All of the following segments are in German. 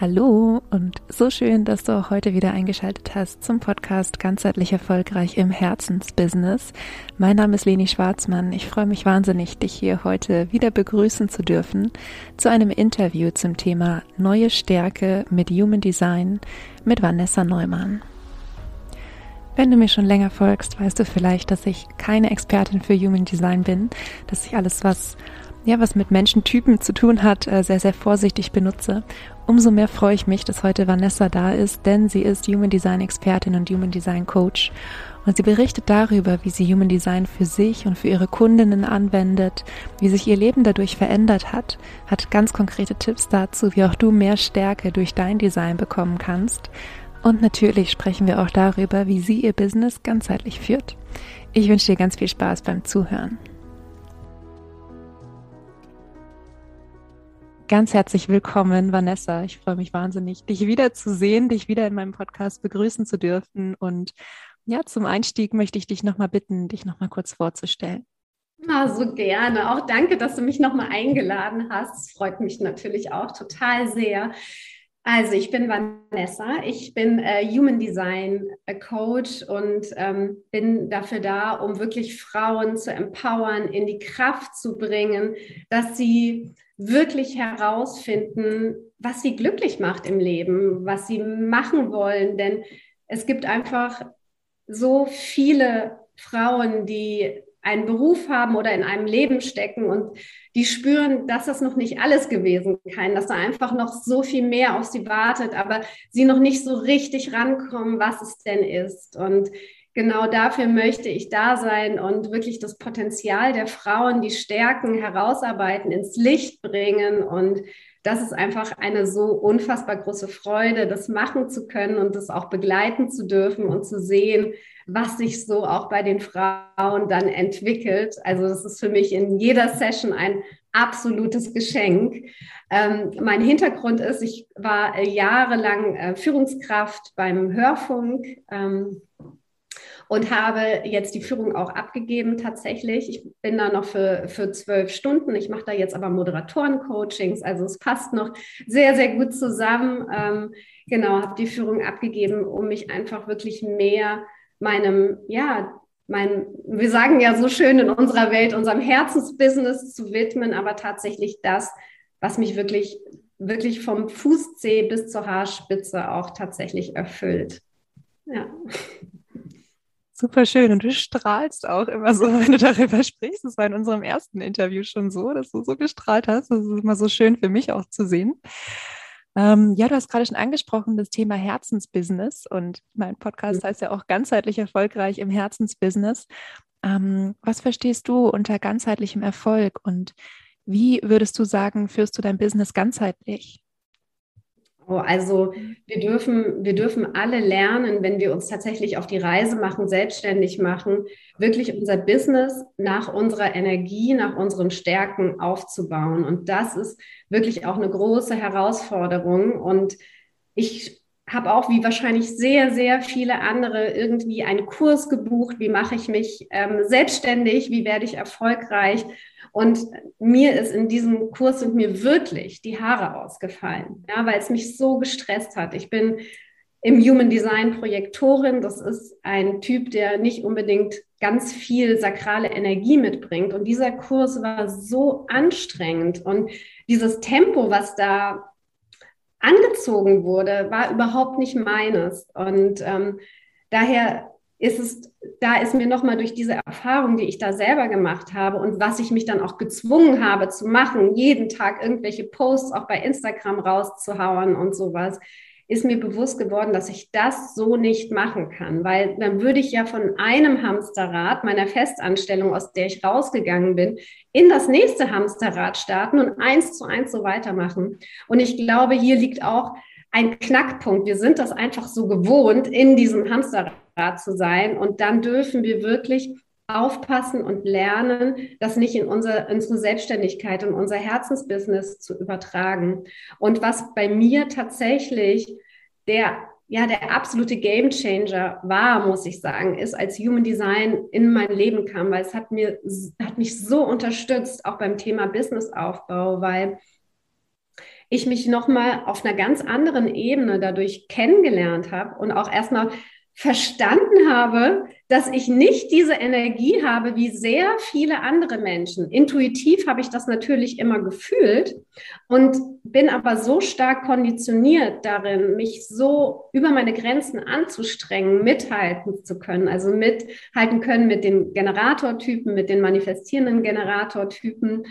Hallo und so schön, dass du auch heute wieder eingeschaltet hast zum Podcast Ganzheitlich Erfolgreich im Herzensbusiness. Mein Name ist Leni Schwarzmann. Ich freue mich wahnsinnig, dich hier heute wieder begrüßen zu dürfen zu einem Interview zum Thema Neue Stärke mit Human Design mit Vanessa Neumann. Wenn du mir schon länger folgst, weißt du vielleicht, dass ich keine Expertin für Human Design bin, dass ich alles, was ja, was mit Menschentypen zu tun hat, äh, sehr, sehr vorsichtig benutze. Umso mehr freue ich mich, dass heute Vanessa da ist, denn sie ist Human Design Expertin und Human Design Coach. Und sie berichtet darüber, wie sie Human Design für sich und für ihre Kundinnen anwendet, wie sich ihr Leben dadurch verändert hat, hat ganz konkrete Tipps dazu, wie auch du mehr Stärke durch dein Design bekommen kannst. Und natürlich sprechen wir auch darüber, wie sie ihr Business ganzheitlich führt. Ich wünsche dir ganz viel Spaß beim Zuhören. Ganz herzlich willkommen, Vanessa. Ich freue mich wahnsinnig, dich wiederzusehen, dich wieder in meinem Podcast begrüßen zu dürfen. Und ja, zum Einstieg möchte ich dich nochmal bitten, dich nochmal kurz vorzustellen. Na, so gerne. Auch danke, dass du mich nochmal eingeladen hast. Es freut mich natürlich auch total sehr. Also, ich bin Vanessa. Ich bin äh, Human Design äh, Coach und ähm, bin dafür da, um wirklich Frauen zu empowern, in die Kraft zu bringen, dass sie wirklich herausfinden, was sie glücklich macht im Leben, was sie machen wollen. Denn es gibt einfach so viele Frauen, die einen Beruf haben oder in einem Leben stecken und die spüren, dass das noch nicht alles gewesen kann, dass da einfach noch so viel mehr auf sie wartet, aber sie noch nicht so richtig rankommen, was es denn ist. Und genau dafür möchte ich da sein und wirklich das Potenzial der Frauen, die Stärken herausarbeiten, ins Licht bringen. Und das ist einfach eine so unfassbar große Freude, das machen zu können und das auch begleiten zu dürfen und zu sehen, was sich so auch bei den Frauen dann entwickelt. Also das ist für mich in jeder Session ein absolutes Geschenk. Ähm, mein Hintergrund ist, ich war jahrelang äh, Führungskraft beim Hörfunk. Ähm, und habe jetzt die Führung auch abgegeben tatsächlich. Ich bin da noch für, für zwölf Stunden. Ich mache da jetzt aber Moderatoren-Coachings, also es passt noch sehr, sehr gut zusammen. Ähm, genau, habe die Führung abgegeben, um mich einfach wirklich mehr meinem, ja, mein, wir sagen ja so schön in unserer Welt, unserem Herzensbusiness zu widmen, aber tatsächlich das, was mich wirklich, wirklich vom Fußzeh bis zur Haarspitze auch tatsächlich erfüllt. Ja. Super schön. Und du strahlst auch immer so, wenn du darüber sprichst. Das war in unserem ersten Interview schon so, dass du so gestrahlt hast. Das ist immer so schön für mich auch zu sehen. Ähm, ja, du hast gerade schon angesprochen, das Thema Herzensbusiness. Und mein Podcast heißt ja auch ganzheitlich erfolgreich im Herzensbusiness. Ähm, was verstehst du unter ganzheitlichem Erfolg und wie würdest du sagen, führst du dein Business ganzheitlich? Oh, also wir dürfen, wir dürfen alle lernen, wenn wir uns tatsächlich auf die Reise machen, selbstständig machen, wirklich unser Business nach unserer Energie, nach unseren Stärken aufzubauen. Und das ist wirklich auch eine große Herausforderung. Und ich habe auch wie wahrscheinlich sehr, sehr viele andere irgendwie einen Kurs gebucht. Wie mache ich mich ähm, selbstständig? Wie werde ich erfolgreich? Und mir ist in diesem Kurs sind mir wirklich die Haare ausgefallen, ja, weil es mich so gestresst hat. Ich bin im Human Design Projektorin. Das ist ein Typ, der nicht unbedingt ganz viel sakrale Energie mitbringt. Und dieser Kurs war so anstrengend und dieses Tempo, was da angezogen wurde, war überhaupt nicht meines. Und ähm, daher ist es, da ist mir nochmal durch diese Erfahrung, die ich da selber gemacht habe und was ich mich dann auch gezwungen habe zu machen, jeden Tag irgendwelche Posts auch bei Instagram rauszuhauen und sowas, ist mir bewusst geworden, dass ich das so nicht machen kann, weil dann würde ich ja von einem Hamsterrad meiner Festanstellung, aus der ich rausgegangen bin, in das nächste Hamsterrad starten und eins zu eins so weitermachen. Und ich glaube, hier liegt auch ein Knackpunkt. Wir sind das einfach so gewohnt, in diesem Hamsterrad zu sein. Und dann dürfen wir wirklich aufpassen und lernen, das nicht in unser, unsere Selbstständigkeit und unser Herzensbusiness zu übertragen. Und was bei mir tatsächlich der, ja, der absolute Gamechanger war, muss ich sagen, ist, als Human Design in mein Leben kam, weil es hat mir, hat mich so unterstützt, auch beim Thema Businessaufbau, weil ich mich nochmal auf einer ganz anderen Ebene dadurch kennengelernt habe und auch erstmal verstanden habe, dass ich nicht diese Energie habe wie sehr viele andere Menschen. Intuitiv habe ich das natürlich immer gefühlt und bin aber so stark konditioniert darin, mich so über meine Grenzen anzustrengen, mithalten zu können, also mithalten können mit den Generatortypen, mit den manifestierenden Generatortypen,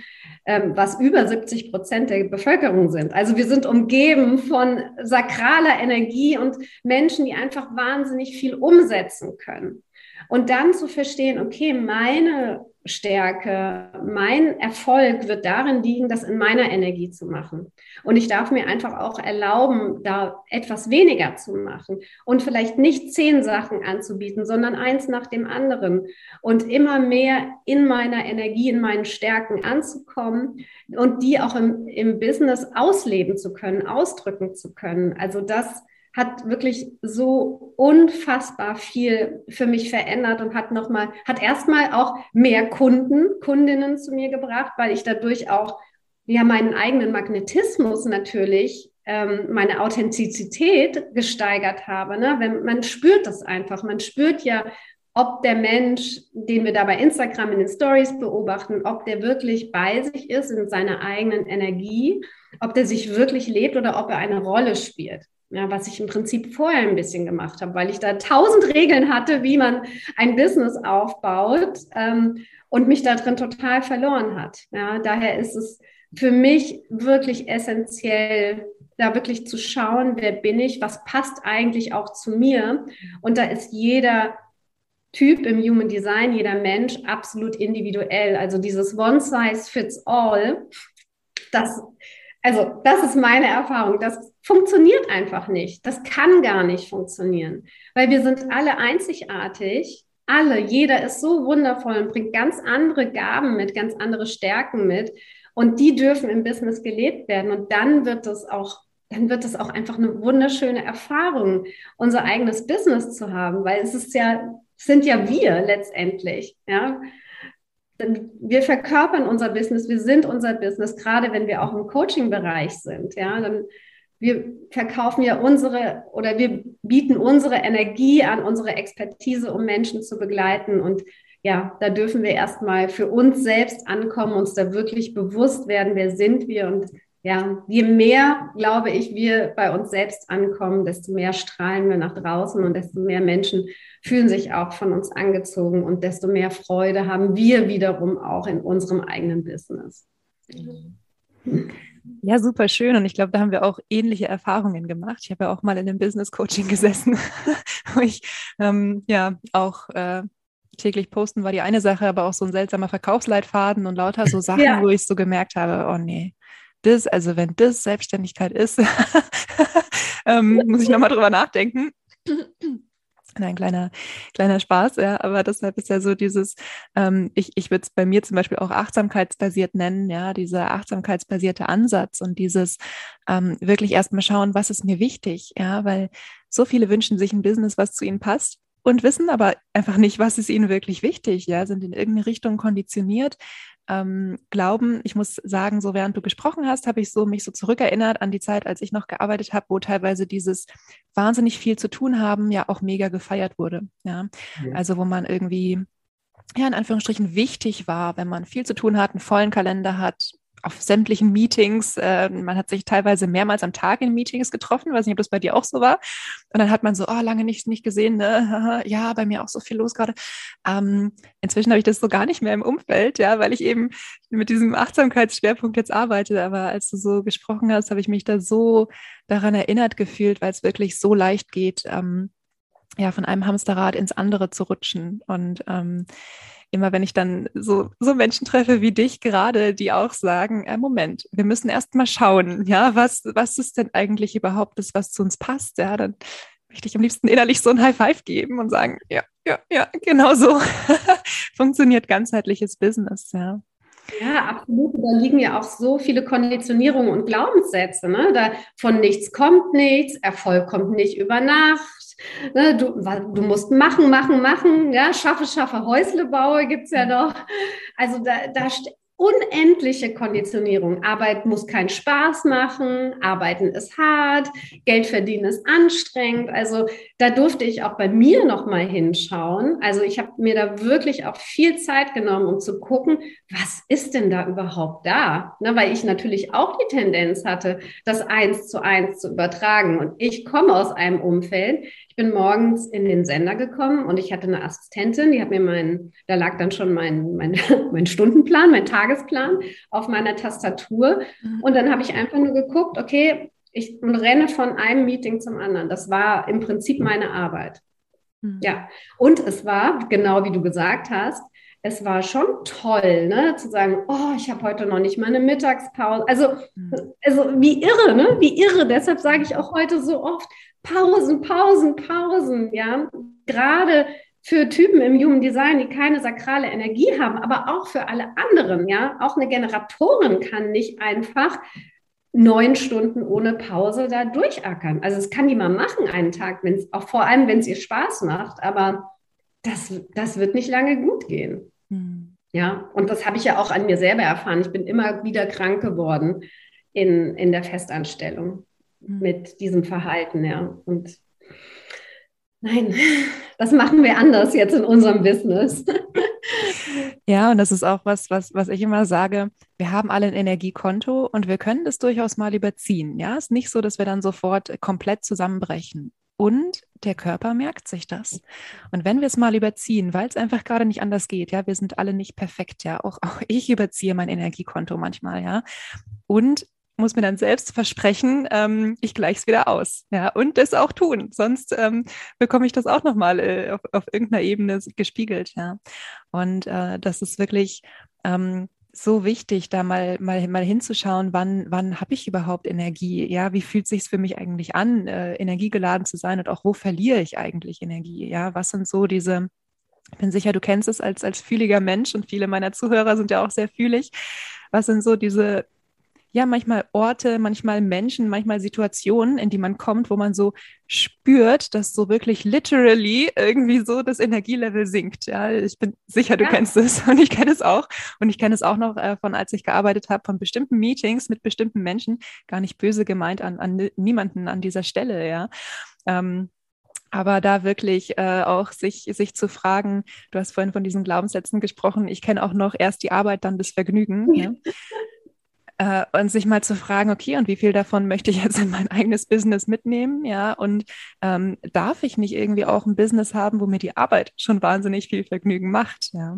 ähm, was über 70 Prozent der Bevölkerung sind. Also wir sind umgeben von sakraler Energie und Menschen, die einfach wahnsinnig viel umsetzen können. Und dann zu verstehen, okay, meine Stärke, mein Erfolg wird darin liegen, das in meiner Energie zu machen. Und ich darf mir einfach auch erlauben, da etwas weniger zu machen und vielleicht nicht zehn Sachen anzubieten, sondern eins nach dem anderen und immer mehr in meiner Energie, in meinen Stärken anzukommen und die auch im, im Business ausleben zu können, ausdrücken zu können. Also das hat wirklich so unfassbar viel für mich verändert und hat nochmal, hat erstmal auch mehr Kunden, Kundinnen zu mir gebracht, weil ich dadurch auch ja meinen eigenen Magnetismus natürlich, ähm, meine Authentizität gesteigert habe. Ne? Wenn, man spürt das einfach. Man spürt ja, ob der Mensch, den wir da bei Instagram in den Stories beobachten, ob der wirklich bei sich ist in seiner eigenen Energie, ob der sich wirklich lebt oder ob er eine Rolle spielt ja, was ich im Prinzip vorher ein bisschen gemacht habe, weil ich da tausend Regeln hatte, wie man ein Business aufbaut ähm, und mich da drin total verloren hat. Ja, daher ist es für mich wirklich essentiell, da wirklich zu schauen, wer bin ich, was passt eigentlich auch zu mir. Und da ist jeder Typ im Human Design, jeder Mensch absolut individuell. Also dieses One Size Fits All, das also das ist meine Erfahrung. Das funktioniert einfach nicht. Das kann gar nicht funktionieren, weil wir sind alle einzigartig. Alle, jeder ist so wundervoll und bringt ganz andere Gaben mit, ganz andere Stärken mit. Und die dürfen im Business gelebt werden. Und dann wird es auch, dann wird es auch einfach eine wunderschöne Erfahrung, unser eigenes Business zu haben, weil es ist ja, sind ja wir letztendlich, ja wir verkörpern unser Business, wir sind unser Business, gerade wenn wir auch im Coaching-Bereich sind. Ja, dann wir verkaufen ja unsere oder wir bieten unsere Energie an, unsere Expertise, um Menschen zu begleiten. Und ja, da dürfen wir erstmal für uns selbst ankommen, uns da wirklich bewusst werden, wer sind wir und ja, je mehr, glaube ich, wir bei uns selbst ankommen, desto mehr strahlen wir nach draußen und desto mehr Menschen fühlen sich auch von uns angezogen und desto mehr Freude haben wir wiederum auch in unserem eigenen Business. Ja, super schön. Und ich glaube, da haben wir auch ähnliche Erfahrungen gemacht. Ich habe ja auch mal in einem Business Coaching gesessen, wo ich ähm, ja auch äh, täglich posten war die eine Sache, aber auch so ein seltsamer Verkaufsleitfaden und lauter so Sachen, ja. wo ich so gemerkt habe, oh nee, das, also wenn das Selbstständigkeit ist, ähm, muss ich nochmal drüber nachdenken. Ein kleiner, kleiner Spaß, ja, aber deshalb ist ja so dieses, ähm, ich, ich würde es bei mir zum Beispiel auch achtsamkeitsbasiert nennen, ja, dieser achtsamkeitsbasierte Ansatz und dieses ähm, wirklich erstmal schauen, was ist mir wichtig, ja, weil so viele wünschen sich ein Business, was zu ihnen passt und wissen aber einfach nicht, was ist ihnen wirklich wichtig, ja, sind in irgendeine Richtung konditioniert, ähm, glauben. Ich muss sagen, so während du gesprochen hast, habe ich so mich so zurückerinnert an die Zeit, als ich noch gearbeitet habe, wo teilweise dieses wahnsinnig viel zu tun haben ja auch mega gefeiert wurde. Ja, ja. also wo man irgendwie ja, in Anführungsstrichen wichtig war, wenn man viel zu tun hat, einen vollen Kalender hat, auf sämtlichen Meetings. Äh, man hat sich teilweise mehrmals am Tag in Meetings getroffen. Weiß nicht, ob das bei dir auch so war. Und dann hat man so, oh, lange nicht, nicht gesehen. Ne? Ja, bei mir auch so viel los gerade. Ähm, inzwischen habe ich das so gar nicht mehr im Umfeld, ja, weil ich eben mit diesem Achtsamkeitsschwerpunkt jetzt arbeite. Aber als du so gesprochen hast, habe ich mich da so daran erinnert gefühlt, weil es wirklich so leicht geht, ähm, ja, von einem Hamsterrad ins andere zu rutschen. Und ähm, immer wenn ich dann so, so Menschen treffe wie dich gerade, die auch sagen, äh, Moment, wir müssen erst mal schauen, ja, was, was ist denn eigentlich überhaupt das, was zu uns passt, ja, dann möchte ich am liebsten innerlich so ein High Five geben und sagen, ja, ja, ja, genau so funktioniert ganzheitliches Business, ja. Ja, absolut. Da liegen ja auch so viele Konditionierungen und Glaubenssätze. Ne? Da von nichts kommt nichts, Erfolg kommt nicht über Nacht. Ne? Du, du musst machen, machen, machen. Ja, schaffe, schaffe, Häusle baue gibt es ja noch. Also da, da unendliche Konditionierung. Arbeit muss keinen Spaß machen, arbeiten ist hart, Geld verdienen ist anstrengend. Also da durfte ich auch bei mir noch mal hinschauen. Also ich habe mir da wirklich auch viel Zeit genommen, um zu gucken, was ist denn da überhaupt da? Ne, weil ich natürlich auch die Tendenz hatte, das eins zu eins zu übertragen. Und ich komme aus einem Umfeld. Ich bin morgens in den Sender gekommen und ich hatte eine Assistentin, die hat mir meinen, da lag dann schon mein, mein, mein Stundenplan, mein Tagesplan auf meiner Tastatur. Mhm. Und dann habe ich einfach nur geguckt, okay, ich renne von einem Meeting zum anderen. Das war im Prinzip meine Arbeit. Mhm. Ja, und es war, genau wie du gesagt hast, es war schon toll, ne, zu sagen, oh, ich habe heute noch nicht meine Mittagspause. Also, mhm. also wie irre, ne? Wie irre. Deshalb sage ich auch heute so oft Pausen, Pausen, Pausen. Ja, gerade für Typen im Human Design, die keine sakrale Energie haben, aber auch für alle anderen. Ja, auch eine Generatorin kann nicht einfach neun Stunden ohne Pause da durchackern. Also es kann die mal machen einen Tag, wenn es auch vor allem, wenn es ihr Spaß macht, aber das, das wird nicht lange gut gehen. Hm. Ja, und das habe ich ja auch an mir selber erfahren. Ich bin immer wieder krank geworden in, in der Festanstellung. Mit diesem Verhalten, ja. Und nein, das machen wir anders jetzt in unserem Business. Ja, und das ist auch was, was, was ich immer sage. Wir haben alle ein Energiekonto und wir können das durchaus mal überziehen. Ja, es ist nicht so, dass wir dann sofort komplett zusammenbrechen. Und der Körper merkt sich das. Und wenn wir es mal überziehen, weil es einfach gerade nicht anders geht, ja, wir sind alle nicht perfekt, ja, auch, auch ich überziehe mein Energiekonto manchmal, ja. Und muss mir dann selbst versprechen, ähm, ich gleiche es wieder aus. Ja, und das auch tun. Sonst ähm, bekomme ich das auch nochmal äh, auf, auf irgendeiner Ebene gespiegelt. Ja. Und äh, das ist wirklich ähm, so wichtig, da mal, mal, mal hinzuschauen, wann, wann habe ich überhaupt Energie? Ja, wie fühlt sich für mich eigentlich an, äh, energiegeladen zu sein und auch wo verliere ich eigentlich Energie? Ja, was sind so diese ich bin sicher, du kennst es als, als fühliger Mensch und viele meiner Zuhörer sind ja auch sehr fühlig. Was sind so diese ja manchmal Orte, manchmal Menschen, manchmal Situationen, in die man kommt, wo man so spürt, dass so wirklich literally irgendwie so das Energielevel sinkt. Ja, ich bin sicher, du ja. kennst es und ich kenne es auch. Und ich kenne es auch noch äh, von, als ich gearbeitet habe, von bestimmten Meetings mit bestimmten Menschen, gar nicht böse gemeint an, an niemanden an dieser Stelle, ja. Ähm, aber da wirklich äh, auch sich, sich zu fragen, du hast vorhin von diesen Glaubenssätzen gesprochen, ich kenne auch noch erst die Arbeit, dann das Vergnügen. Ja? äh, und sich mal zu fragen, okay, und wie viel davon möchte ich jetzt in mein eigenes Business mitnehmen, ja, und ähm, darf ich nicht irgendwie auch ein Business haben, wo mir die Arbeit schon wahnsinnig viel Vergnügen macht, ja.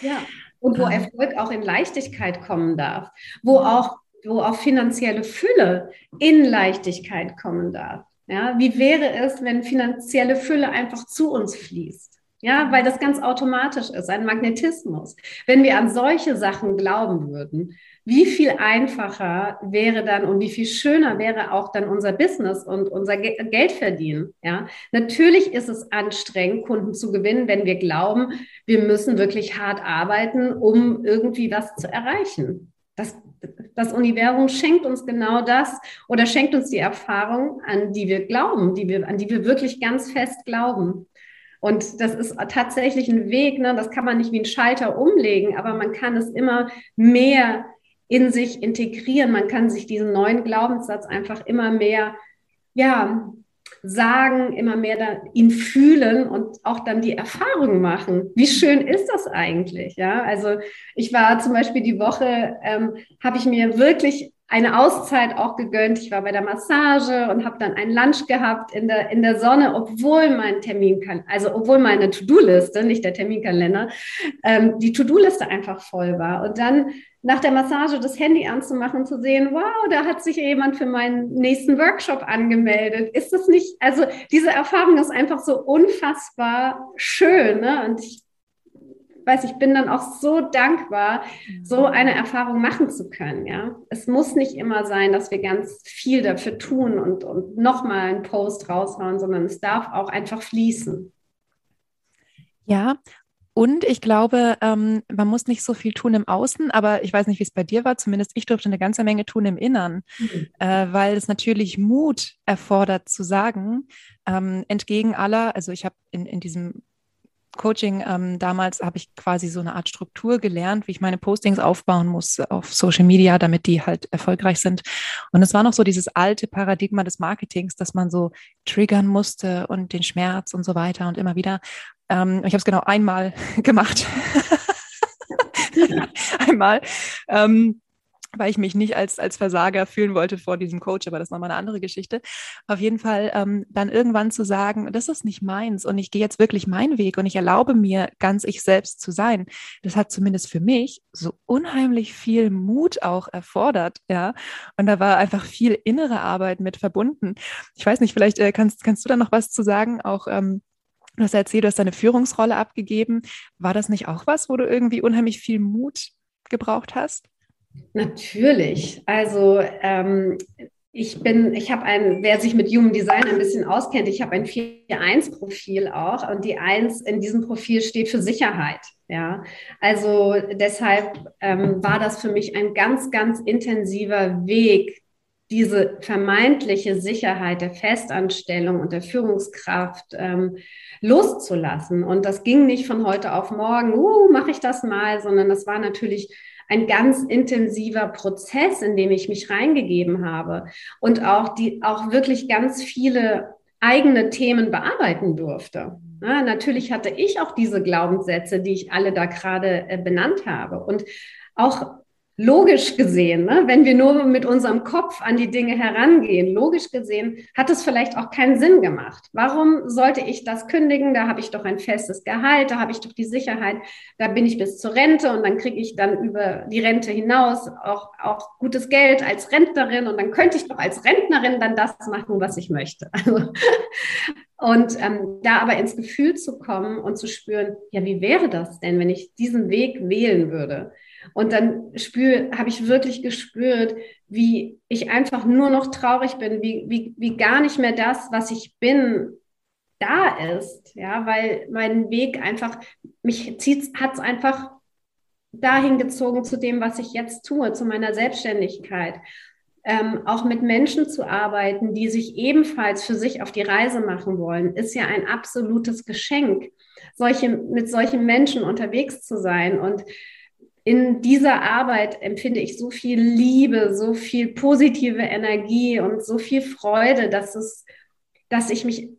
Ja, und wo ähm. Erfolg auch in Leichtigkeit kommen darf, wo auch, wo auch finanzielle Fülle in Leichtigkeit kommen darf. Ja, wie wäre es, wenn finanzielle Fülle einfach zu uns fließt? Ja, weil das ganz automatisch ist, ein Magnetismus. Wenn wir an solche Sachen glauben würden, wie viel einfacher wäre dann und wie viel schöner wäre auch dann unser Business und unser Ge Geld verdienen. Ja, natürlich ist es anstrengend, Kunden zu gewinnen, wenn wir glauben, wir müssen wirklich hart arbeiten, um irgendwie was zu erreichen. Das, das Universum schenkt uns genau das oder schenkt uns die Erfahrung, an die wir glauben, die wir, an die wir wirklich ganz fest glauben. Und das ist tatsächlich ein Weg, ne? das kann man nicht wie ein Schalter umlegen, aber man kann es immer mehr in sich integrieren. Man kann sich diesen neuen Glaubenssatz einfach immer mehr, ja, sagen, immer mehr da, ihn fühlen und auch dann die Erfahrung machen. Wie schön ist das eigentlich? Ja, also ich war zum Beispiel die Woche, ähm, habe ich mir wirklich eine Auszeit auch gegönnt. Ich war bei der Massage und habe dann ein Lunch gehabt in der, in der Sonne, obwohl mein Termin kann, also obwohl meine To-Do-Liste, nicht der Terminkalender, ähm, die To-Do-Liste einfach voll war. Und dann nach der Massage das Handy anzumachen zu sehen, wow, da hat sich jemand für meinen nächsten Workshop angemeldet. Ist das nicht, also diese Erfahrung ist einfach so unfassbar schön. Ne? Und ich weiß, ich bin dann auch so dankbar, so eine Erfahrung machen zu können. Ja, es muss nicht immer sein, dass wir ganz viel dafür tun und, und nochmal einen Post raushauen, sondern es darf auch einfach fließen. Ja, und ich glaube, ähm, man muss nicht so viel tun im Außen, aber ich weiß nicht, wie es bei dir war. Zumindest ich durfte eine ganze Menge tun im Innern, mhm. äh, weil es natürlich Mut erfordert zu sagen, ähm, entgegen aller, also ich habe in, in diesem Coaching ähm, damals habe ich quasi so eine Art Struktur gelernt, wie ich meine Postings aufbauen muss auf Social Media, damit die halt erfolgreich sind. Und es war noch so dieses alte Paradigma des Marketings, dass man so triggern musste und den Schmerz und so weiter und immer wieder. Ähm, ich habe es genau einmal gemacht. einmal. Ähm, weil ich mich nicht als, als Versager fühlen wollte vor diesem Coach, aber das ist nochmal eine andere Geschichte. Auf jeden Fall ähm, dann irgendwann zu sagen, das ist nicht meins und ich gehe jetzt wirklich meinen Weg und ich erlaube mir, ganz ich selbst zu sein. Das hat zumindest für mich so unheimlich viel Mut auch erfordert, ja. Und da war einfach viel innere Arbeit mit verbunden. Ich weiß nicht, vielleicht äh, kannst, kannst du da noch was zu sagen, auch ähm, Du hast erzählt, du hast deine Führungsrolle abgegeben. War das nicht auch was, wo du irgendwie unheimlich viel Mut gebraucht hast? Natürlich. Also ähm, ich bin, ich habe ein, wer sich mit Human Design ein bisschen auskennt, ich habe ein 4-1-Profil auch und die 1 in diesem Profil steht für Sicherheit. Ja, also deshalb ähm, war das für mich ein ganz, ganz intensiver Weg, diese vermeintliche Sicherheit der Festanstellung und der Führungskraft ähm, loszulassen. Und das ging nicht von heute auf morgen, uh, mache ich das mal, sondern das war natürlich ein ganz intensiver Prozess, in dem ich mich reingegeben habe und auch die auch wirklich ganz viele eigene Themen bearbeiten durfte. Ja, natürlich hatte ich auch diese Glaubenssätze, die ich alle da gerade äh, benannt habe. Und auch logisch gesehen, ne, wenn wir nur mit unserem Kopf an die Dinge herangehen, logisch gesehen, hat es vielleicht auch keinen Sinn gemacht. Warum sollte ich das kündigen? Da habe ich doch ein festes Gehalt, da habe ich doch die Sicherheit, da bin ich bis zur Rente und dann kriege ich dann über die Rente hinaus auch, auch gutes Geld als Rentnerin und dann könnte ich doch als Rentnerin dann das machen, was ich möchte. Also, und ähm, da aber ins Gefühl zu kommen und zu spüren, ja, wie wäre das denn, wenn ich diesen Weg wählen würde? Und dann habe ich wirklich gespürt, wie ich einfach nur noch traurig bin, wie, wie, wie gar nicht mehr das, was ich bin, da ist. Ja, weil mein Weg einfach, mich hat es einfach dahin gezogen zu dem, was ich jetzt tue, zu meiner Selbstständigkeit. Ähm, auch mit Menschen zu arbeiten, die sich ebenfalls für sich auf die Reise machen wollen, ist ja ein absolutes Geschenk, solche, mit solchen Menschen unterwegs zu sein. Und in dieser Arbeit empfinde ich so viel Liebe, so viel positive Energie und so viel Freude, dass es, dass ich mich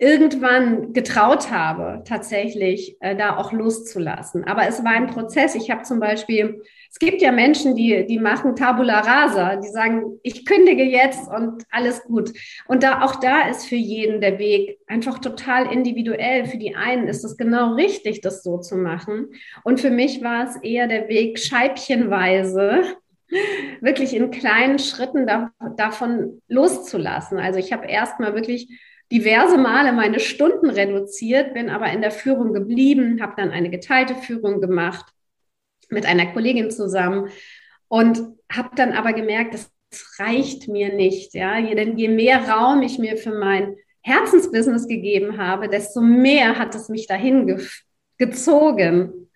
irgendwann getraut habe, tatsächlich äh, da auch loszulassen. Aber es war ein Prozess. Ich habe zum Beispiel, es gibt ja Menschen, die, die machen Tabula Rasa, die sagen, ich kündige jetzt und alles gut. Und da auch da ist für jeden der Weg einfach total individuell. Für die einen ist es genau richtig, das so zu machen. Und für mich war es eher der Weg scheibchenweise wirklich in kleinen Schritten da, davon loszulassen. Also ich habe erstmal wirklich diverse Male meine Stunden reduziert, bin aber in der Führung geblieben, habe dann eine geteilte Führung gemacht mit einer Kollegin zusammen und habe dann aber gemerkt, das reicht mir nicht. Ja? Denn je mehr Raum ich mir für mein Herzensbusiness gegeben habe, desto mehr hat es mich dahin ge gezogen.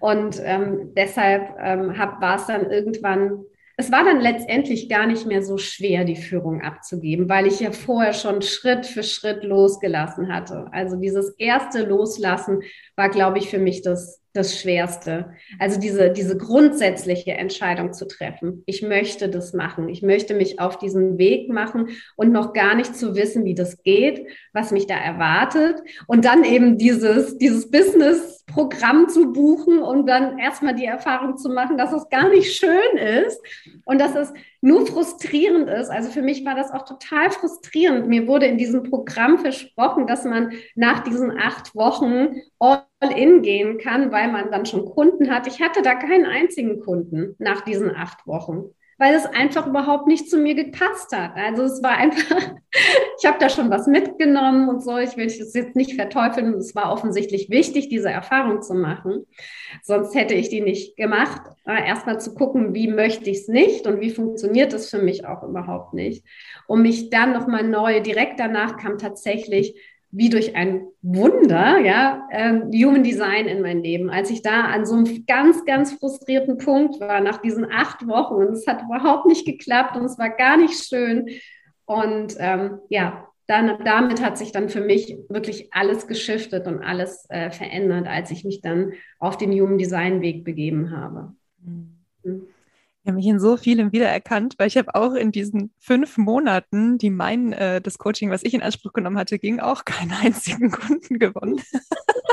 Und ähm, deshalb ähm, war es dann irgendwann es war dann letztendlich gar nicht mehr so schwer, die Führung abzugeben, weil ich ja vorher schon Schritt für Schritt losgelassen hatte. Also dieses erste Loslassen war, glaube ich, für mich das das Schwerste. Also diese, diese grundsätzliche Entscheidung zu treffen. Ich möchte das machen. Ich möchte mich auf diesen Weg machen und noch gar nicht zu wissen, wie das geht, was mich da erwartet. Und dann eben dieses, dieses Business-Programm zu buchen und dann erstmal die Erfahrung zu machen, dass es gar nicht schön ist und dass es nur frustrierend ist. Also für mich war das auch total frustrierend. Mir wurde in diesem Programm versprochen, dass man nach diesen acht Wochen all in gehen kann, weil man dann schon Kunden hat. Ich hatte da keinen einzigen Kunden nach diesen acht Wochen weil es einfach überhaupt nicht zu mir gepasst hat. Also es war einfach, ich habe da schon was mitgenommen und so. Ich will es jetzt nicht verteufeln. Es war offensichtlich wichtig, diese Erfahrung zu machen. Sonst hätte ich die nicht gemacht. Erstmal zu gucken, wie möchte ich es nicht und wie funktioniert es für mich auch überhaupt nicht. Um mich dann nochmal neu, direkt danach kam tatsächlich wie durch ein Wunder, ja, äh, Human Design in mein Leben. Als ich da an so einem ganz, ganz frustrierten Punkt war, nach diesen acht Wochen, und es hat überhaupt nicht geklappt und es war gar nicht schön. Und ähm, ja, dann, damit hat sich dann für mich wirklich alles geschiftet und alles äh, verändert, als ich mich dann auf den Human Design Weg begeben habe. Mhm. Ich habe mich in so vielem wiedererkannt, weil ich habe auch in diesen fünf Monaten, die mein, äh, das Coaching, was ich in Anspruch genommen hatte, ging, auch keinen einzigen Kunden gewonnen.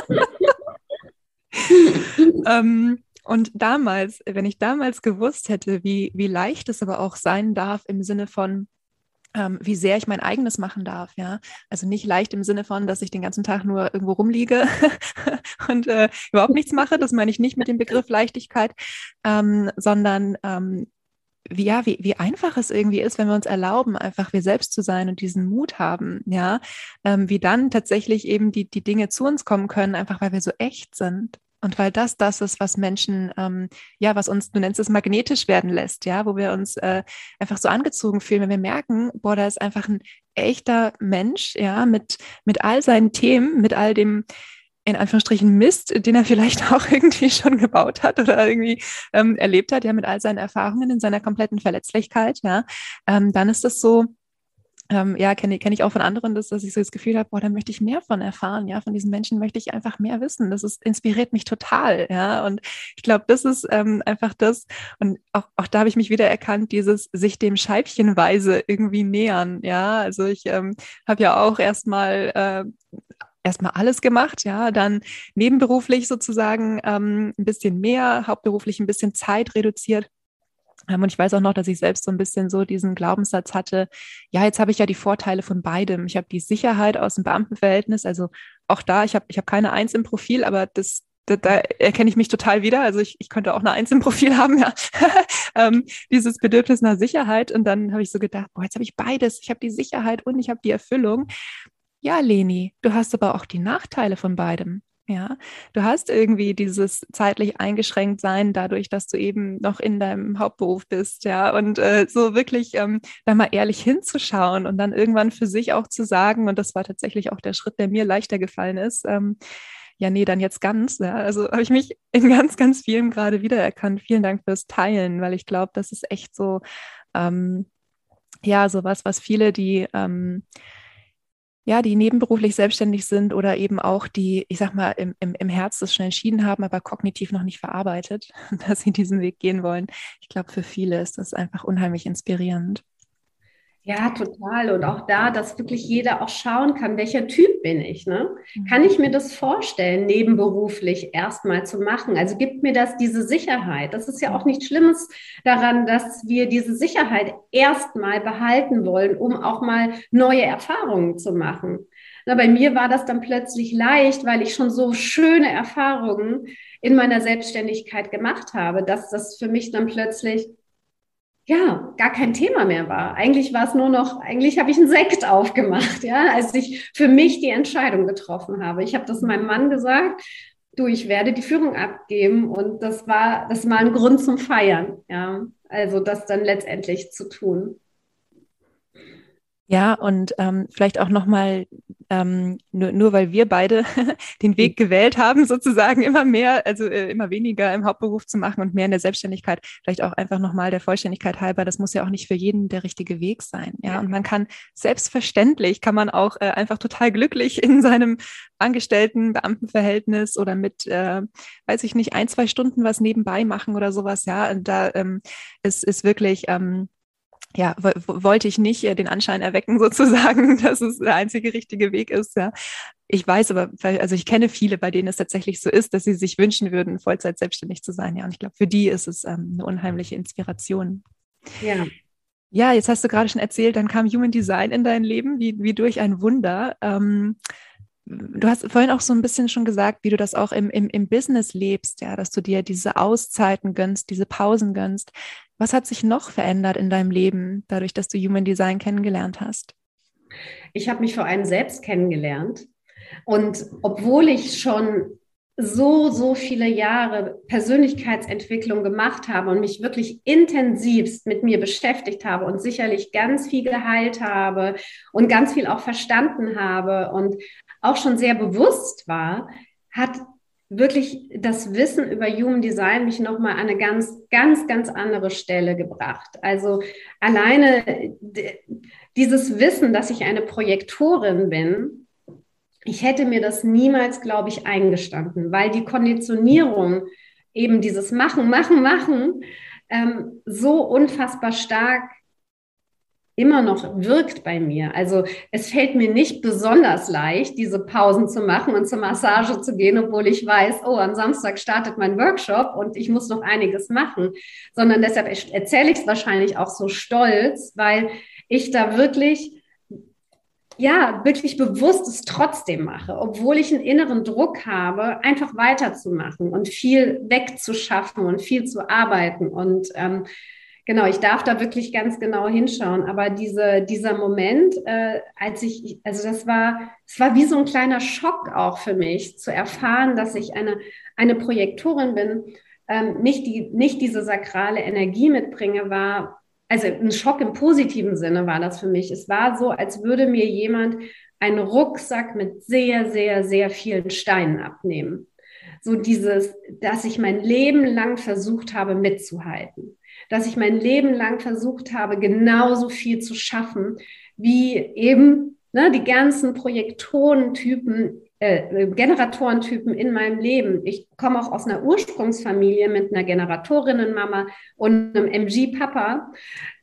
ähm, und damals, wenn ich damals gewusst hätte, wie, wie leicht es aber auch sein darf im Sinne von, ähm, wie sehr ich mein eigenes machen darf, ja. Also nicht leicht im Sinne von, dass ich den ganzen Tag nur irgendwo rumliege und äh, überhaupt nichts mache. Das meine ich nicht mit dem Begriff Leichtigkeit, ähm, sondern ähm, wie, ja, wie, wie einfach es irgendwie ist, wenn wir uns erlauben, einfach wir selbst zu sein und diesen Mut haben, ja, ähm, wie dann tatsächlich eben die, die Dinge zu uns kommen können, einfach weil wir so echt sind. Und weil das das ist, was Menschen, ähm, ja, was uns, du nennst es magnetisch werden lässt, ja, wo wir uns äh, einfach so angezogen fühlen, wenn wir merken, boah, da ist einfach ein echter Mensch, ja, mit, mit all seinen Themen, mit all dem, in Anführungsstrichen Mist, den er vielleicht auch irgendwie schon gebaut hat oder irgendwie ähm, erlebt hat, ja, mit all seinen Erfahrungen in seiner kompletten Verletzlichkeit, ja, ähm, dann ist das so, ähm, ja, kenne kenn ich auch von anderen, dass, dass ich so das Gefühl habe, boah, da möchte ich mehr von erfahren, ja, von diesen Menschen möchte ich einfach mehr wissen. Das ist, inspiriert mich total, ja. Und ich glaube, das ist ähm, einfach das, und auch, auch da habe ich mich wieder erkannt, dieses sich dem Scheibchenweise irgendwie nähern, ja. Also ich ähm, habe ja auch erstmal äh, erstmal alles gemacht, ja, dann nebenberuflich sozusagen ähm, ein bisschen mehr, hauptberuflich ein bisschen Zeit reduziert und ich weiß auch noch, dass ich selbst so ein bisschen so diesen Glaubenssatz hatte, ja, jetzt habe ich ja die Vorteile von beidem. Ich habe die Sicherheit aus dem Beamtenverhältnis, also auch da, ich habe ich hab keine Eins im Profil, aber das, da, da erkenne ich mich total wieder. Also ich, ich könnte auch eine Eins im Profil haben, ja. ähm, dieses Bedürfnis nach Sicherheit. Und dann habe ich so gedacht, boah, jetzt habe ich beides. Ich habe die Sicherheit und ich habe die Erfüllung. Ja, Leni, du hast aber auch die Nachteile von beidem. Ja, du hast irgendwie dieses zeitlich eingeschränkt sein, dadurch, dass du eben noch in deinem Hauptberuf bist, ja, und äh, so wirklich ähm, da mal ehrlich hinzuschauen und dann irgendwann für sich auch zu sagen, und das war tatsächlich auch der Schritt, der mir leichter gefallen ist, ähm, ja, nee, dann jetzt ganz. Ja. Also habe ich mich in ganz, ganz vielen gerade wiedererkannt. Vielen Dank fürs Teilen, weil ich glaube, das ist echt so, ähm, ja, sowas, was viele, die ähm, ja, die nebenberuflich selbstständig sind oder eben auch die, ich sag mal, im, im, im Herz das schon entschieden haben, aber kognitiv noch nicht verarbeitet, dass sie diesen Weg gehen wollen. Ich glaube, für viele ist das einfach unheimlich inspirierend. Ja, total. Und auch da, dass wirklich jeder auch schauen kann, welcher Typ bin ich. Ne? Mhm. Kann ich mir das vorstellen, nebenberuflich erstmal zu machen? Also gibt mir das diese Sicherheit. Das ist ja auch nichts Schlimmes daran, dass wir diese Sicherheit erstmal behalten wollen, um auch mal neue Erfahrungen zu machen. Na, bei mir war das dann plötzlich leicht, weil ich schon so schöne Erfahrungen in meiner Selbstständigkeit gemacht habe, dass das für mich dann plötzlich ja, gar kein Thema mehr war. Eigentlich war es nur noch, eigentlich habe ich einen Sekt aufgemacht, ja, als ich für mich die Entscheidung getroffen habe. Ich habe das meinem Mann gesagt, du, ich werde die Führung abgeben und das war, das war ein Grund zum Feiern, ja. Also das dann letztendlich zu tun. Ja, und ähm, vielleicht auch nochmal, ähm, nur, nur weil wir beide den Weg gewählt haben, sozusagen immer mehr, also äh, immer weniger im Hauptberuf zu machen und mehr in der Selbstständigkeit, vielleicht auch einfach nochmal der Vollständigkeit halber, das muss ja auch nicht für jeden der richtige Weg sein. Ja, ja. und man kann selbstverständlich, kann man auch äh, einfach total glücklich in seinem Angestellten, Beamtenverhältnis oder mit, äh, weiß ich nicht, ein, zwei Stunden was nebenbei machen oder sowas. Ja, und da ähm, ist, ist wirklich, ähm, ja, wollte ich nicht äh, den Anschein erwecken, sozusagen, dass es der einzige richtige Weg ist. Ja. Ich weiß aber, also ich kenne viele, bei denen es tatsächlich so ist, dass sie sich wünschen würden, Vollzeit selbstständig zu sein. Ja, und ich glaube, für die ist es ähm, eine unheimliche Inspiration. Ja. Ja, jetzt hast du gerade schon erzählt, dann kam Human Design in dein Leben, wie, wie durch ein Wunder. Ähm, du hast vorhin auch so ein bisschen schon gesagt, wie du das auch im, im, im Business lebst, ja, dass du dir diese Auszeiten gönnst, diese Pausen gönnst. Was hat sich noch verändert in deinem Leben, dadurch, dass du Human Design kennengelernt hast? Ich habe mich vor allem selbst kennengelernt. Und obwohl ich schon so, so viele Jahre Persönlichkeitsentwicklung gemacht habe und mich wirklich intensivst mit mir beschäftigt habe und sicherlich ganz viel geheilt habe und ganz viel auch verstanden habe und auch schon sehr bewusst war, hat wirklich das Wissen über Human Design mich nochmal an eine ganz, ganz, ganz andere Stelle gebracht. Also alleine dieses Wissen, dass ich eine Projektorin bin, ich hätte mir das niemals, glaube ich, eingestanden, weil die Konditionierung, eben dieses Machen, Machen, Machen, ähm, so unfassbar stark immer noch wirkt bei mir. Also es fällt mir nicht besonders leicht, diese Pausen zu machen und zur Massage zu gehen, obwohl ich weiß, oh, am Samstag startet mein Workshop und ich muss noch einiges machen, sondern deshalb erzähle ich es wahrscheinlich auch so stolz, weil ich da wirklich ja, wirklich bewusst es trotzdem mache, obwohl ich einen inneren Druck habe, einfach weiterzumachen und viel wegzuschaffen und viel zu arbeiten. Und ähm, genau, ich darf da wirklich ganz genau hinschauen. Aber diese, dieser Moment, äh, als ich, also das war, es war wie so ein kleiner Schock auch für mich, zu erfahren, dass ich eine, eine Projektorin bin, ähm, nicht, die, nicht diese sakrale Energie mitbringe, war, also ein Schock im positiven Sinne war das für mich. Es war so, als würde mir jemand einen Rucksack mit sehr, sehr, sehr vielen Steinen abnehmen. So dieses, dass ich mein Leben lang versucht habe mitzuhalten dass ich mein Leben lang versucht habe, genauso viel zu schaffen, wie eben ne, die ganzen Projektorentypen, äh, Generatorentypen in meinem Leben. Ich komme auch aus einer Ursprungsfamilie mit einer Generatorinnenmama und einem MG-Papa.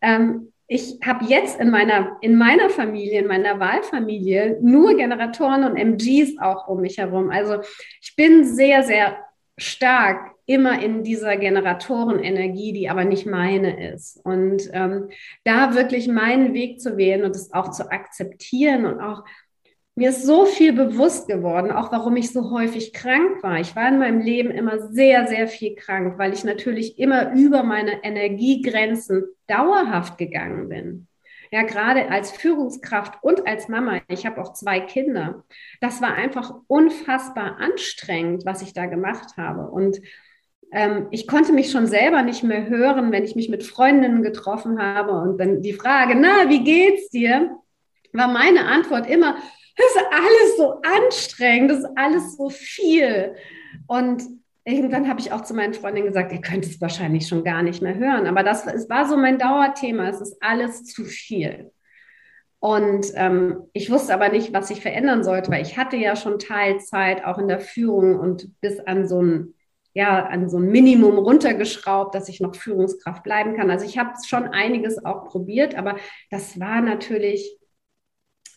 Ähm, ich habe jetzt in meiner, in meiner Familie, in meiner Wahlfamilie nur Generatoren und MGs auch um mich herum. Also ich bin sehr, sehr stark immer in dieser Generatorenenergie, die aber nicht meine ist. Und ähm, da wirklich meinen Weg zu wählen und es auch zu akzeptieren und auch mir ist so viel bewusst geworden, auch warum ich so häufig krank war. Ich war in meinem Leben immer sehr, sehr viel krank, weil ich natürlich immer über meine Energiegrenzen dauerhaft gegangen bin ja gerade als Führungskraft und als Mama, ich habe auch zwei Kinder, das war einfach unfassbar anstrengend, was ich da gemacht habe. Und ich konnte mich schon selber nicht mehr hören, wenn ich mich mit Freundinnen getroffen habe und dann die Frage, na, wie geht's dir? War meine Antwort immer, das ist alles so anstrengend, das ist alles so viel. Und irgendwann habe ich auch zu meinen Freundinnen gesagt, ihr könnt es wahrscheinlich schon gar nicht mehr hören. Aber das es war so mein Dauerthema. Es ist alles zu viel. Und ähm, ich wusste aber nicht, was ich verändern sollte, weil ich hatte ja schon Teilzeit auch in der Führung und bis an so ein ja an so ein Minimum runtergeschraubt, dass ich noch Führungskraft bleiben kann. Also ich habe schon einiges auch probiert, aber das war natürlich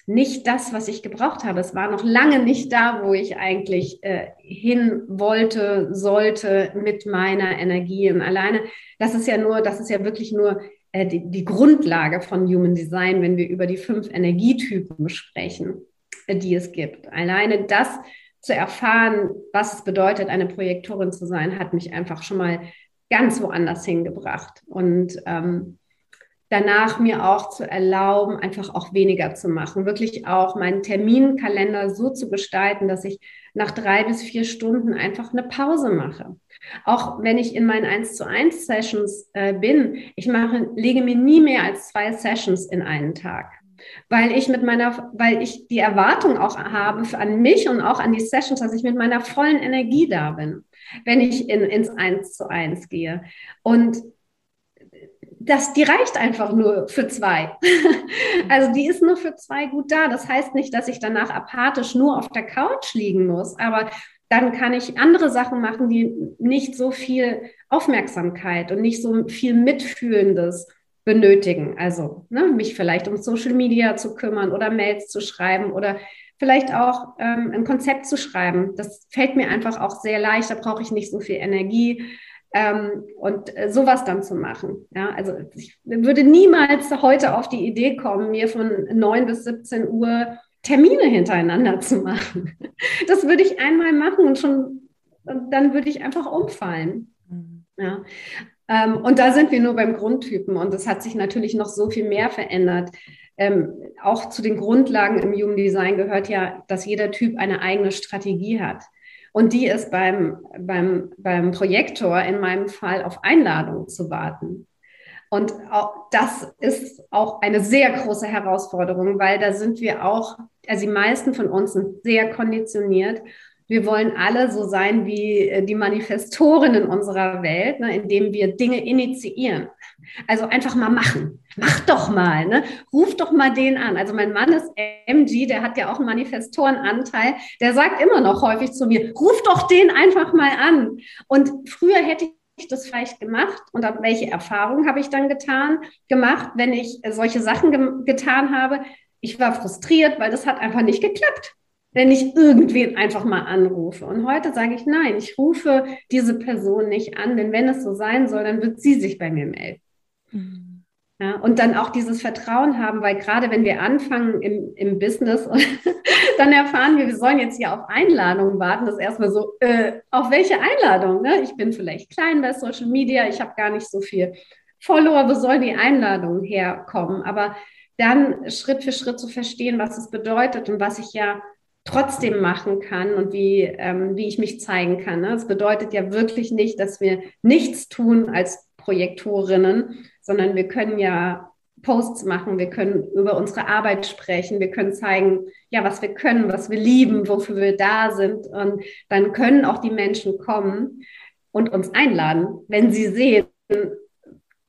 nicht das, was ich gebraucht habe. Es war noch lange nicht da, wo ich eigentlich äh, hin wollte, sollte mit meiner Energie. Und alleine, das ist ja nur, das ist ja wirklich nur äh, die, die, Grundlage von Human Design, wenn wir über die fünf Energietypen sprechen, äh, die es gibt. Alleine das zu erfahren, was es bedeutet, eine Projektorin zu sein, hat mich einfach schon mal ganz woanders hingebracht. Und ähm, danach mir auch zu erlauben, einfach auch weniger zu machen. Wirklich auch meinen Terminkalender so zu gestalten, dass ich nach drei bis vier Stunden einfach eine Pause mache. Auch wenn ich in meinen 1 zu 1 Sessions äh, bin, ich mache, lege mir nie mehr als zwei Sessions in einen Tag. Weil ich mit meiner, weil ich die Erwartung auch habe an mich und auch an die Sessions, dass ich mit meiner vollen Energie da bin, wenn ich in, ins 1 zu 1 gehe. Und das, die reicht einfach nur für zwei. also die ist nur für zwei gut da. Das heißt nicht, dass ich danach apathisch nur auf der Couch liegen muss, aber dann kann ich andere Sachen machen, die nicht so viel Aufmerksamkeit und nicht so viel Mitfühlendes benötigen. Also ne, mich vielleicht um Social Media zu kümmern oder Mails zu schreiben oder vielleicht auch ähm, ein Konzept zu schreiben. Das fällt mir einfach auch sehr leicht. Da brauche ich nicht so viel Energie. Ähm, und äh, sowas dann zu machen. Ja, also ich würde niemals heute auf die Idee kommen, mir von 9 bis 17 Uhr Termine hintereinander zu machen. Das würde ich einmal machen und schon, dann würde ich einfach umfallen. Mhm. Ja. Ähm, und da sind wir nur beim Grundtypen und es hat sich natürlich noch so viel mehr verändert. Ähm, auch zu den Grundlagen im Human Design gehört ja, dass jeder Typ eine eigene Strategie hat. Und die ist beim, beim, beim Projektor in meinem Fall auf Einladung zu warten. Und auch das ist auch eine sehr große Herausforderung, weil da sind wir auch, also die meisten von uns sind sehr konditioniert Wir wollen alle so sein wie äh, die Manifestoren in unserer Welt, ne, indem wir Dinge initiieren. Also einfach mal machen. Mach doch mal, ne? Ruf doch mal den an. Also mein Mann ist MG, der hat ja auch einen Manifestorenanteil. Der sagt immer noch häufig zu mir, ruf doch den einfach mal an. Und früher hätte ich das vielleicht gemacht und welche Erfahrungen habe ich dann getan, gemacht, wenn ich solche Sachen ge getan habe? Ich war frustriert, weil das hat einfach nicht geklappt wenn ich irgendwen einfach mal anrufe. Und heute sage ich, nein, ich rufe diese Person nicht an, denn wenn es so sein soll, dann wird sie sich bei mir melden. Mhm. Ja, und dann auch dieses Vertrauen haben, weil gerade wenn wir anfangen im, im Business, dann erfahren wir, wir sollen jetzt hier auf Einladungen warten. Das ist erstmal so, äh, auf welche Einladung? Ne? Ich bin vielleicht klein bei Social Media, ich habe gar nicht so viel Follower, wo soll die Einladung herkommen? Aber dann Schritt für Schritt zu verstehen, was es bedeutet und was ich ja trotzdem machen kann und wie, ähm, wie ich mich zeigen kann. Ne? Das bedeutet ja wirklich nicht, dass wir nichts tun als Projektorinnen, sondern wir können ja Posts machen, wir können über unsere Arbeit sprechen, wir können zeigen, ja, was wir können, was wir lieben, wofür wir da sind. Und dann können auch die Menschen kommen und uns einladen, wenn sie sehen,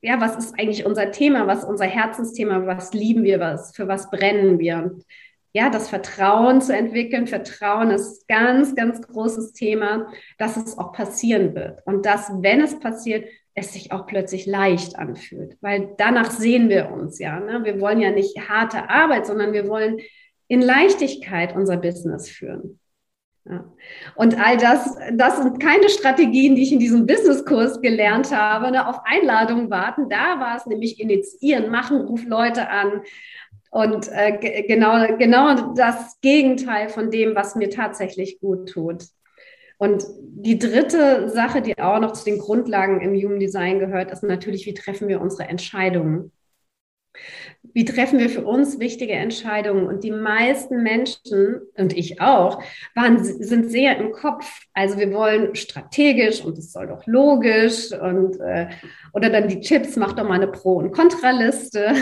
ja, was ist eigentlich unser Thema, was ist unser Herzensthema, was lieben wir, was, für was brennen wir. Und ja, das Vertrauen zu entwickeln. Vertrauen ist ganz, ganz großes Thema, dass es auch passieren wird. Und dass, wenn es passiert, es sich auch plötzlich leicht anfühlt. Weil danach sehen wir uns ja. Ne? Wir wollen ja nicht harte Arbeit, sondern wir wollen in Leichtigkeit unser Business führen. Ja. Und all das, das sind keine Strategien, die ich in diesem Businesskurs gelernt habe. Ne? Auf Einladungen warten, da war es nämlich initiieren, machen, ruf Leute an, und äh, genau, genau das Gegenteil von dem, was mir tatsächlich gut tut. Und die dritte Sache, die auch noch zu den Grundlagen im Human Design gehört, ist natürlich, wie treffen wir unsere Entscheidungen? Wie treffen wir für uns wichtige Entscheidungen? Und die meisten Menschen, und ich auch, waren, sind sehr im Kopf. Also wir wollen strategisch und es soll doch logisch und äh, oder dann die Chips, mach doch mal eine Pro- und Kontraliste.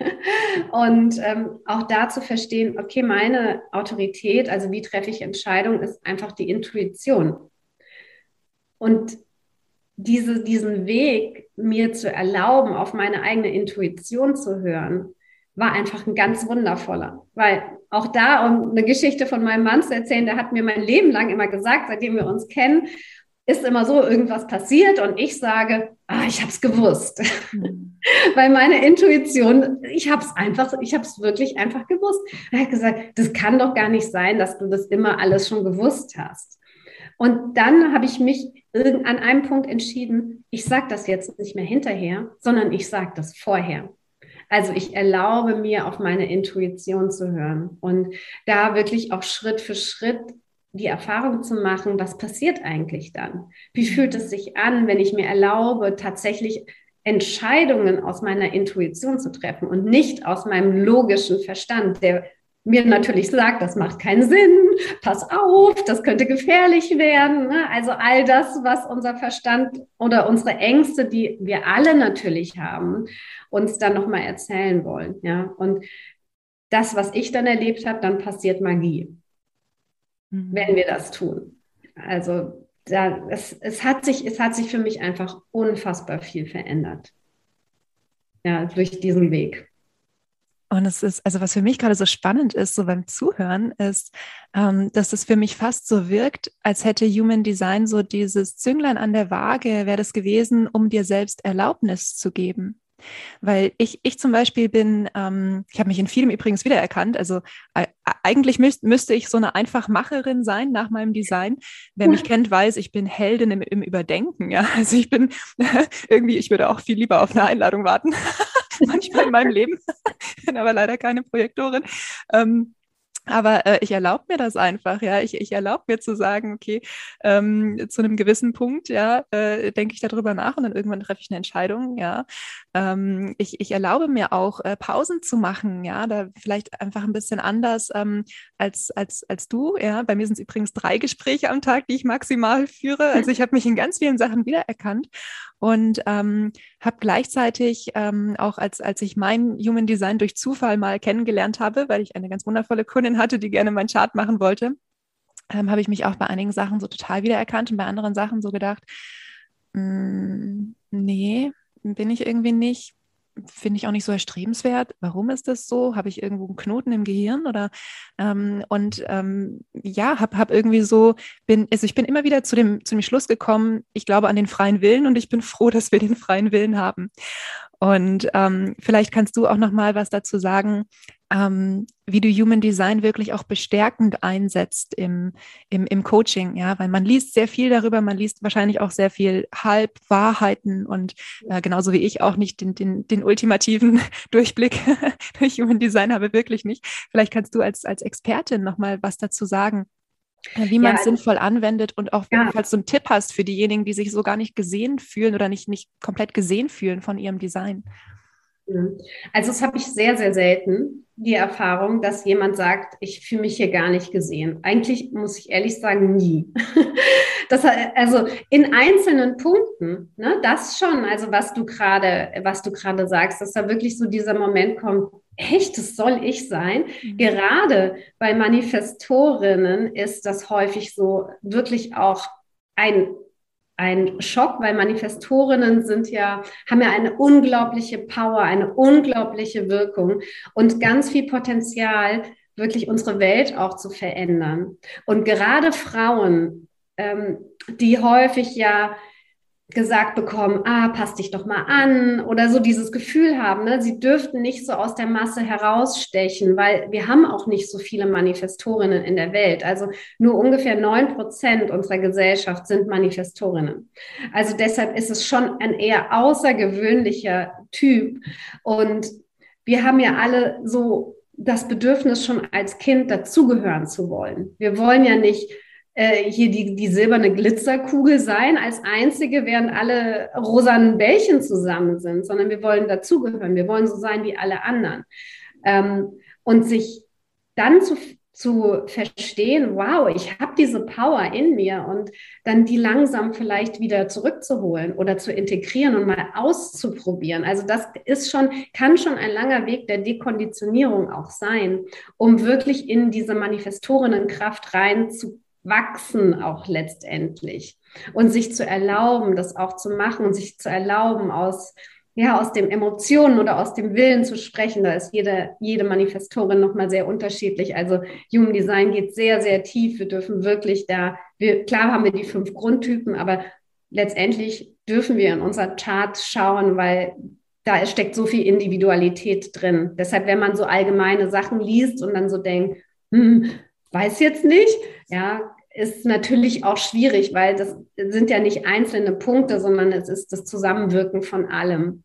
Und ähm, auch da zu verstehen, okay, meine Autorität, also wie treffe ich Entscheidungen, ist einfach die Intuition. Und diese, diesen Weg, mir zu erlauben, auf meine eigene Intuition zu hören, war einfach ein ganz wundervoller. Weil auch da, um eine Geschichte von meinem Mann zu erzählen, der hat mir mein Leben lang immer gesagt, seitdem wir uns kennen, ist immer so, irgendwas passiert und ich sage, ah, ich habe es gewusst. Mhm. Weil meine Intuition, ich habe es einfach, ich habe es wirklich einfach gewusst. Er hat gesagt, das kann doch gar nicht sein, dass du das immer alles schon gewusst hast. Und dann habe ich mich an einem Punkt entschieden, ich sage das jetzt nicht mehr hinterher, sondern ich sage das vorher. Also ich erlaube mir, auf meine Intuition zu hören und da wirklich auch Schritt für Schritt die Erfahrung zu machen, was passiert eigentlich dann? Wie fühlt es sich an, wenn ich mir erlaube, tatsächlich Entscheidungen aus meiner Intuition zu treffen und nicht aus meinem logischen Verstand, der mir natürlich sagt, das macht keinen Sinn, pass auf, das könnte gefährlich werden. Ne? Also all das, was unser Verstand oder unsere Ängste, die wir alle natürlich haben, uns dann nochmal erzählen wollen. Ja? Und das, was ich dann erlebt habe, dann passiert Magie mhm. wenn wir das tun. Also da, es, es, hat sich, es hat sich für mich einfach unfassbar viel verändert. Ja, durch diesen Weg. Und es ist, also was für mich gerade so spannend ist, so beim Zuhören, ist, ähm, dass es für mich fast so wirkt, als hätte Human Design so dieses Zünglein an der Waage, wäre das gewesen, um dir selbst Erlaubnis zu geben. Weil ich, ich zum Beispiel bin, ähm, ich habe mich in vielem übrigens wiedererkannt. Also äh, eigentlich müß, müsste ich so eine Einfachmacherin sein nach meinem Design. Wer mich kennt, weiß, ich bin Heldin im, im Überdenken. Ja, also ich bin irgendwie, ich würde auch viel lieber auf eine Einladung warten. Manchmal in meinem Leben. bin aber leider keine Projektorin. Ähm, aber äh, ich erlaube mir das einfach, ja. Ich, ich erlaube mir zu sagen, okay, ähm, zu einem gewissen Punkt, ja, äh, denke ich darüber nach und dann irgendwann treffe ich eine Entscheidung, ja. Ähm, ich, ich erlaube mir auch, äh, Pausen zu machen, ja, da vielleicht einfach ein bisschen anders ähm, als, als, als du, ja. Bei mir sind es übrigens drei Gespräche am Tag, die ich maximal führe. Also ich habe mich in ganz vielen Sachen wiedererkannt und ähm, habe gleichzeitig ähm, auch als, als ich mein Human Design durch Zufall mal kennengelernt habe, weil ich eine ganz wundervolle Kundin hatte, die gerne meinen Chart machen wollte, ähm, habe ich mich auch bei einigen Sachen so total wiedererkannt und bei anderen Sachen so gedacht, mm, nee, bin ich irgendwie nicht finde ich auch nicht so erstrebenswert. Warum ist das so? Habe ich irgendwo einen Knoten im Gehirn oder ähm, und ähm, ja, habe hab irgendwie so bin also ich bin immer wieder zu dem zu dem Schluss gekommen. Ich glaube an den freien Willen und ich bin froh, dass wir den freien Willen haben. Und ähm, vielleicht kannst du auch noch mal was dazu sagen, ähm, wie du Human Design wirklich auch bestärkend einsetzt im, im, im Coaching, ja, weil man liest sehr viel darüber, man liest wahrscheinlich auch sehr viel Halbwahrheiten und äh, genauso wie ich auch nicht den, den, den ultimativen Durchblick durch Human Design habe, wirklich nicht. Vielleicht kannst du als, als Expertin nochmal was dazu sagen, äh, wie man es ja, sinnvoll anwendet und auch, ja. falls du einen Tipp hast für diejenigen, die sich so gar nicht gesehen fühlen oder nicht, nicht komplett gesehen fühlen von ihrem Design. Also das habe ich sehr, sehr selten, die Erfahrung, dass jemand sagt, ich fühle mich hier gar nicht gesehen. Eigentlich muss ich ehrlich sagen, nie. Das, also in einzelnen Punkten, ne, das schon, also was du gerade, was du gerade sagst, dass da wirklich so dieser Moment kommt, echt, das soll ich sein. Mhm. Gerade bei Manifestorinnen ist das häufig so wirklich auch ein ein Schock, weil Manifestorinnen sind ja, haben ja eine unglaubliche Power, eine unglaubliche Wirkung und ganz viel Potenzial, wirklich unsere Welt auch zu verändern. Und gerade Frauen, ähm, die häufig ja gesagt bekommen, ah, passt dich doch mal an oder so dieses Gefühl haben, ne? sie dürften nicht so aus der Masse herausstechen, weil wir haben auch nicht so viele Manifestorinnen in der Welt. Also nur ungefähr neun Prozent unserer Gesellschaft sind Manifestorinnen. Also deshalb ist es schon ein eher außergewöhnlicher Typ und wir haben ja alle so das Bedürfnis schon als Kind dazugehören zu wollen. Wir wollen ja nicht äh, hier die, die silberne Glitzerkugel sein als einzige, während alle rosanen Bällchen zusammen sind, sondern wir wollen dazugehören. Wir wollen so sein wie alle anderen. Ähm, und sich dann zu, zu verstehen, wow, ich habe diese Power in mir und dann die langsam vielleicht wieder zurückzuholen oder zu integrieren und mal auszuprobieren. Also das ist schon, kann schon ein langer Weg der Dekonditionierung auch sein, um wirklich in diese Manifestorinnenkraft reinzukommen wachsen auch letztendlich und sich zu erlauben, das auch zu machen und sich zu erlauben, aus, ja, aus dem Emotionen oder aus dem Willen zu sprechen. Da ist jede, jede Manifestorin nochmal sehr unterschiedlich. Also Human Design geht sehr, sehr tief. Wir dürfen wirklich da, wir, klar haben wir die fünf Grundtypen, aber letztendlich dürfen wir in unser Chart schauen, weil da steckt so viel Individualität drin. Deshalb, wenn man so allgemeine Sachen liest und dann so denkt, hm, weiß jetzt nicht, ja, ist natürlich auch schwierig, weil das sind ja nicht einzelne Punkte, sondern es ist das Zusammenwirken von allem.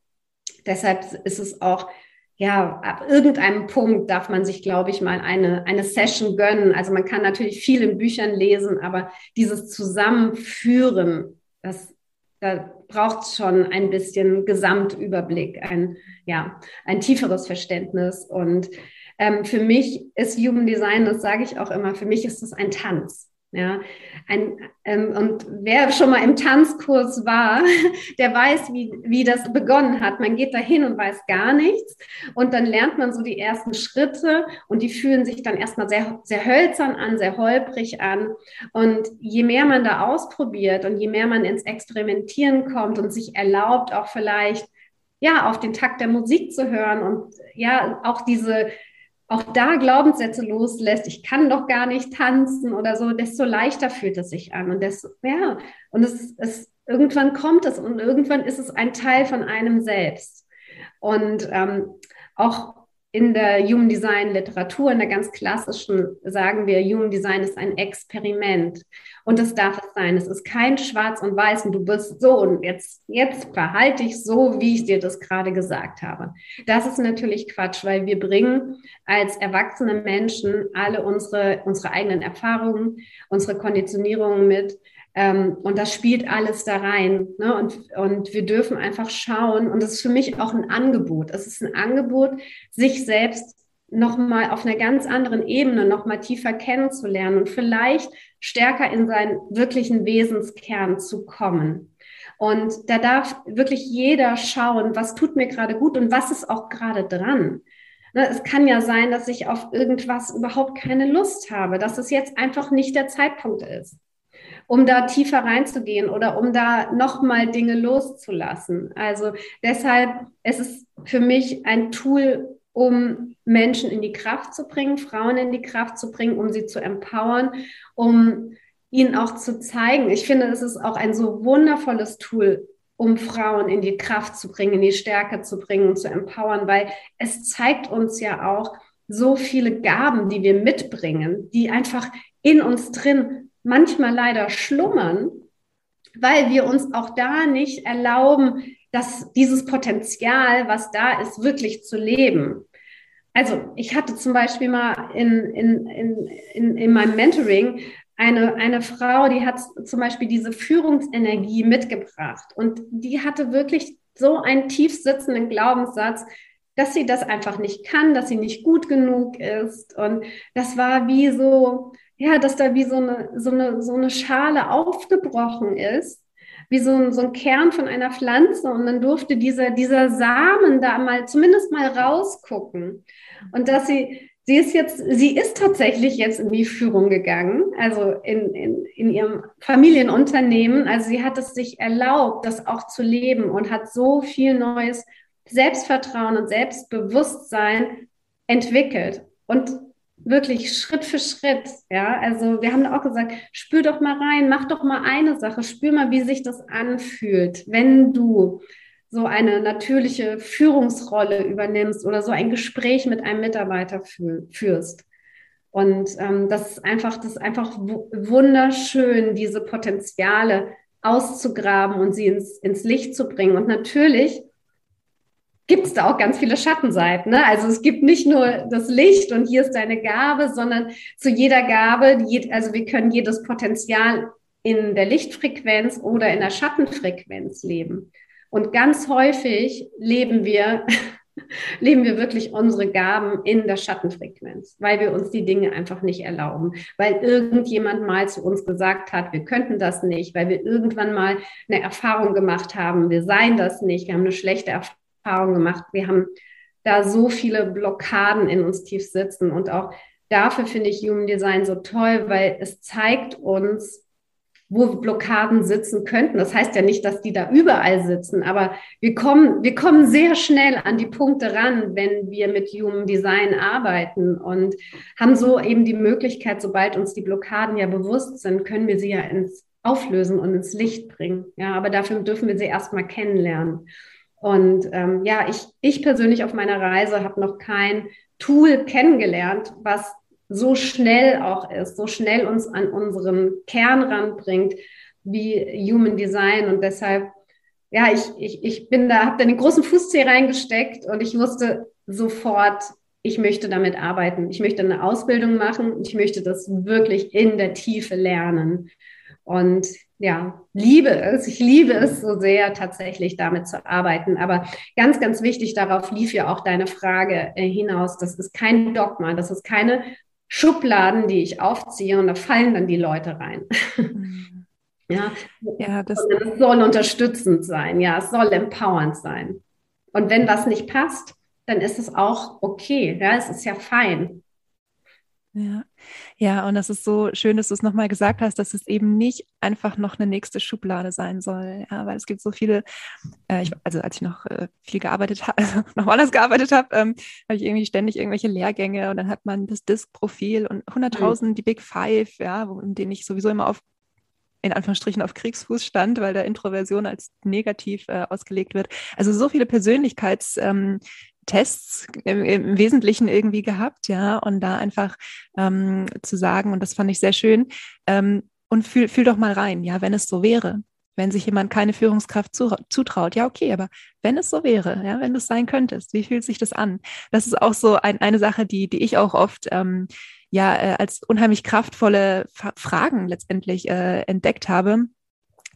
Deshalb ist es auch, ja, ab irgendeinem Punkt darf man sich, glaube ich, mal eine, eine Session gönnen. Also man kann natürlich viel in Büchern lesen, aber dieses Zusammenführen, das, da braucht es schon ein bisschen Gesamtüberblick, ein, ja, ein tieferes Verständnis. Und ähm, für mich ist Human Design, das sage ich auch immer, für mich ist es ein Tanz. Ja, ein, ähm, und wer schon mal im Tanzkurs war, der weiß, wie, wie das begonnen hat. Man geht da hin und weiß gar nichts und dann lernt man so die ersten Schritte und die fühlen sich dann erstmal sehr, sehr hölzern an, sehr holprig an. Und je mehr man da ausprobiert und je mehr man ins Experimentieren kommt und sich erlaubt, auch vielleicht ja, auf den Takt der Musik zu hören und ja, auch diese auch da Glaubenssätze loslässt, ich kann doch gar nicht tanzen oder so, desto leichter fühlt es sich an. Und desto, ja, und es, es, irgendwann kommt es und irgendwann ist es ein Teil von einem selbst. Und ähm, auch in der Human Design Literatur, in der ganz klassischen, sagen wir, Human Design ist ein Experiment. Und das darf es sein. Es ist kein Schwarz und Weiß und du bist so und jetzt, jetzt verhalte ich so, wie ich dir das gerade gesagt habe. Das ist natürlich Quatsch, weil wir bringen als erwachsene Menschen alle unsere, unsere eigenen Erfahrungen, unsere Konditionierungen mit. Ähm, und das spielt alles da rein. Ne? Und, und wir dürfen einfach schauen. Und das ist für mich auch ein Angebot. Es ist ein Angebot, sich selbst nochmal auf einer ganz anderen Ebene nochmal tiefer kennenzulernen und vielleicht stärker in seinen wirklichen Wesenskern zu kommen. Und da darf wirklich jeder schauen, was tut mir gerade gut und was ist auch gerade dran. Ne, es kann ja sein, dass ich auf irgendwas überhaupt keine Lust habe, dass es jetzt einfach nicht der Zeitpunkt ist, um da tiefer reinzugehen oder um da nochmal Dinge loszulassen. Also deshalb, es ist für mich ein Tool, um Menschen in die Kraft zu bringen, Frauen in die Kraft zu bringen, um sie zu empowern, um ihnen auch zu zeigen. Ich finde, es ist auch ein so wundervolles Tool, um Frauen in die Kraft zu bringen, in die Stärke zu bringen, zu empowern, weil es zeigt uns ja auch so viele Gaben, die wir mitbringen, die einfach in uns drin manchmal leider schlummern, weil wir uns auch da nicht erlauben, dass dieses Potenzial, was da ist, wirklich zu leben. Also ich hatte zum Beispiel mal in, in, in, in, in meinem Mentoring eine, eine Frau, die hat zum Beispiel diese Führungsenergie mitgebracht und die hatte wirklich so einen tief sitzenden Glaubenssatz, dass sie das einfach nicht kann, dass sie nicht gut genug ist. Und das war wie so, ja, dass da wie so eine, so eine, so eine Schale aufgebrochen ist, wie so ein, so ein Kern von einer Pflanze. Und dann durfte dieser, dieser Samen da mal zumindest mal rausgucken. Und dass sie Sie ist jetzt, sie ist tatsächlich jetzt in die Führung gegangen, also in, in, in ihrem Familienunternehmen. Also sie hat es sich erlaubt, das auch zu leben und hat so viel neues Selbstvertrauen und Selbstbewusstsein entwickelt. Und wirklich Schritt für Schritt, ja. Also wir haben auch gesagt, spür doch mal rein, mach doch mal eine Sache, spür mal, wie sich das anfühlt, wenn du so eine natürliche Führungsrolle übernimmst oder so ein Gespräch mit einem Mitarbeiter führst. Und ähm, das ist einfach, das ist einfach wunderschön, diese Potenziale auszugraben und sie ins, ins Licht zu bringen. Und natürlich gibt es da auch ganz viele Schattenseiten. Ne? Also es gibt nicht nur das Licht und hier ist deine Gabe, sondern zu jeder Gabe, also wir können jedes Potenzial in der Lichtfrequenz oder in der Schattenfrequenz leben. Und ganz häufig leben wir, leben wir wirklich unsere Gaben in der Schattenfrequenz, weil wir uns die Dinge einfach nicht erlauben, weil irgendjemand mal zu uns gesagt hat, wir könnten das nicht, weil wir irgendwann mal eine Erfahrung gemacht haben, wir seien das nicht, wir haben eine schlechte Erfahrung gemacht, wir haben da so viele Blockaden in uns tief sitzen und auch dafür finde ich Human Design so toll, weil es zeigt uns, wo Blockaden sitzen könnten. Das heißt ja nicht, dass die da überall sitzen, aber wir kommen, wir kommen sehr schnell an die Punkte ran, wenn wir mit Human Design arbeiten und haben so eben die Möglichkeit, sobald uns die Blockaden ja bewusst sind, können wir sie ja ins Auflösen und ins Licht bringen. Ja, aber dafür dürfen wir sie erstmal kennenlernen. Und ähm, ja, ich, ich persönlich auf meiner Reise habe noch kein Tool kennengelernt, was so schnell auch ist, so schnell uns an unseren Kern ranbringt wie Human Design. Und deshalb, ja, ich, ich, ich bin da, habe da den großen Fußzeh reingesteckt und ich wusste sofort, ich möchte damit arbeiten. Ich möchte eine Ausbildung machen ich möchte das wirklich in der Tiefe lernen. Und ja, liebe es. Ich liebe es so sehr, tatsächlich damit zu arbeiten. Aber ganz, ganz wichtig, darauf lief ja auch deine Frage äh, hinaus. Das ist kein Dogma, das ist keine Schubladen, die ich aufziehe und da fallen dann die Leute rein. Mhm. ja, ja das es soll unterstützend sein, ja, es soll empowernd sein. Und wenn was nicht passt, dann ist es auch okay, ja, es ist ja fein. Ja. Ja, und das ist so schön, dass du es nochmal gesagt hast, dass es eben nicht einfach noch eine nächste Schublade sein soll. Ja, weil es gibt so viele, äh, ich, also als ich noch äh, viel gearbeitet habe, also noch woanders gearbeitet habe, ähm, habe ich irgendwie ständig irgendwelche Lehrgänge und dann hat man das Disk-Profil und 100.000 mhm. die Big Five, ja, wo, in denen ich sowieso immer auf in Anführungsstrichen auf Kriegsfuß stand, weil da Introversion als negativ äh, ausgelegt wird. Also so viele Persönlichkeits, ähm, Tests im, im, Wesentlichen irgendwie gehabt, ja, und da einfach ähm, zu sagen, und das fand ich sehr schön, ähm, und fühl, fühl doch mal rein, ja, wenn es so wäre, wenn sich jemand keine Führungskraft zu, zutraut, ja, okay, aber wenn es so wäre, ja, wenn du es sein könntest, wie fühlt sich das an? Das ist auch so ein, eine Sache, die, die ich auch oft ähm, ja äh, als unheimlich kraftvolle Fragen letztendlich äh, entdeckt habe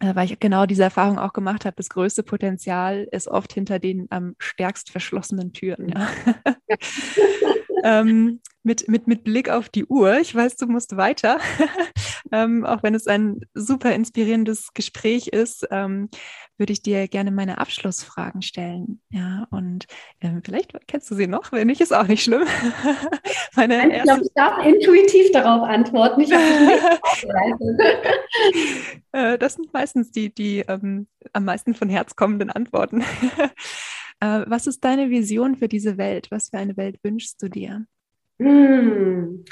weil ich genau diese Erfahrung auch gemacht habe. Das größte Potenzial ist oft hinter den am stärkst verschlossenen Türen. Ja. ähm, mit, mit, mit Blick auf die Uhr. Ich weiß, du musst weiter, ähm, auch wenn es ein super inspirierendes Gespräch ist, ähm, würde ich dir gerne meine Abschlussfragen stellen. Ja, und ähm, vielleicht kennst du sie noch, wenn nicht, ist auch nicht schlimm. meine ich glaube, ich darf intuitiv darauf antworten. Ich äh, das sind meistens die, die ähm, am meisten von Herz kommenden Antworten. äh, was ist deine Vision für diese Welt? Was für eine Welt wünschst du dir? Hm.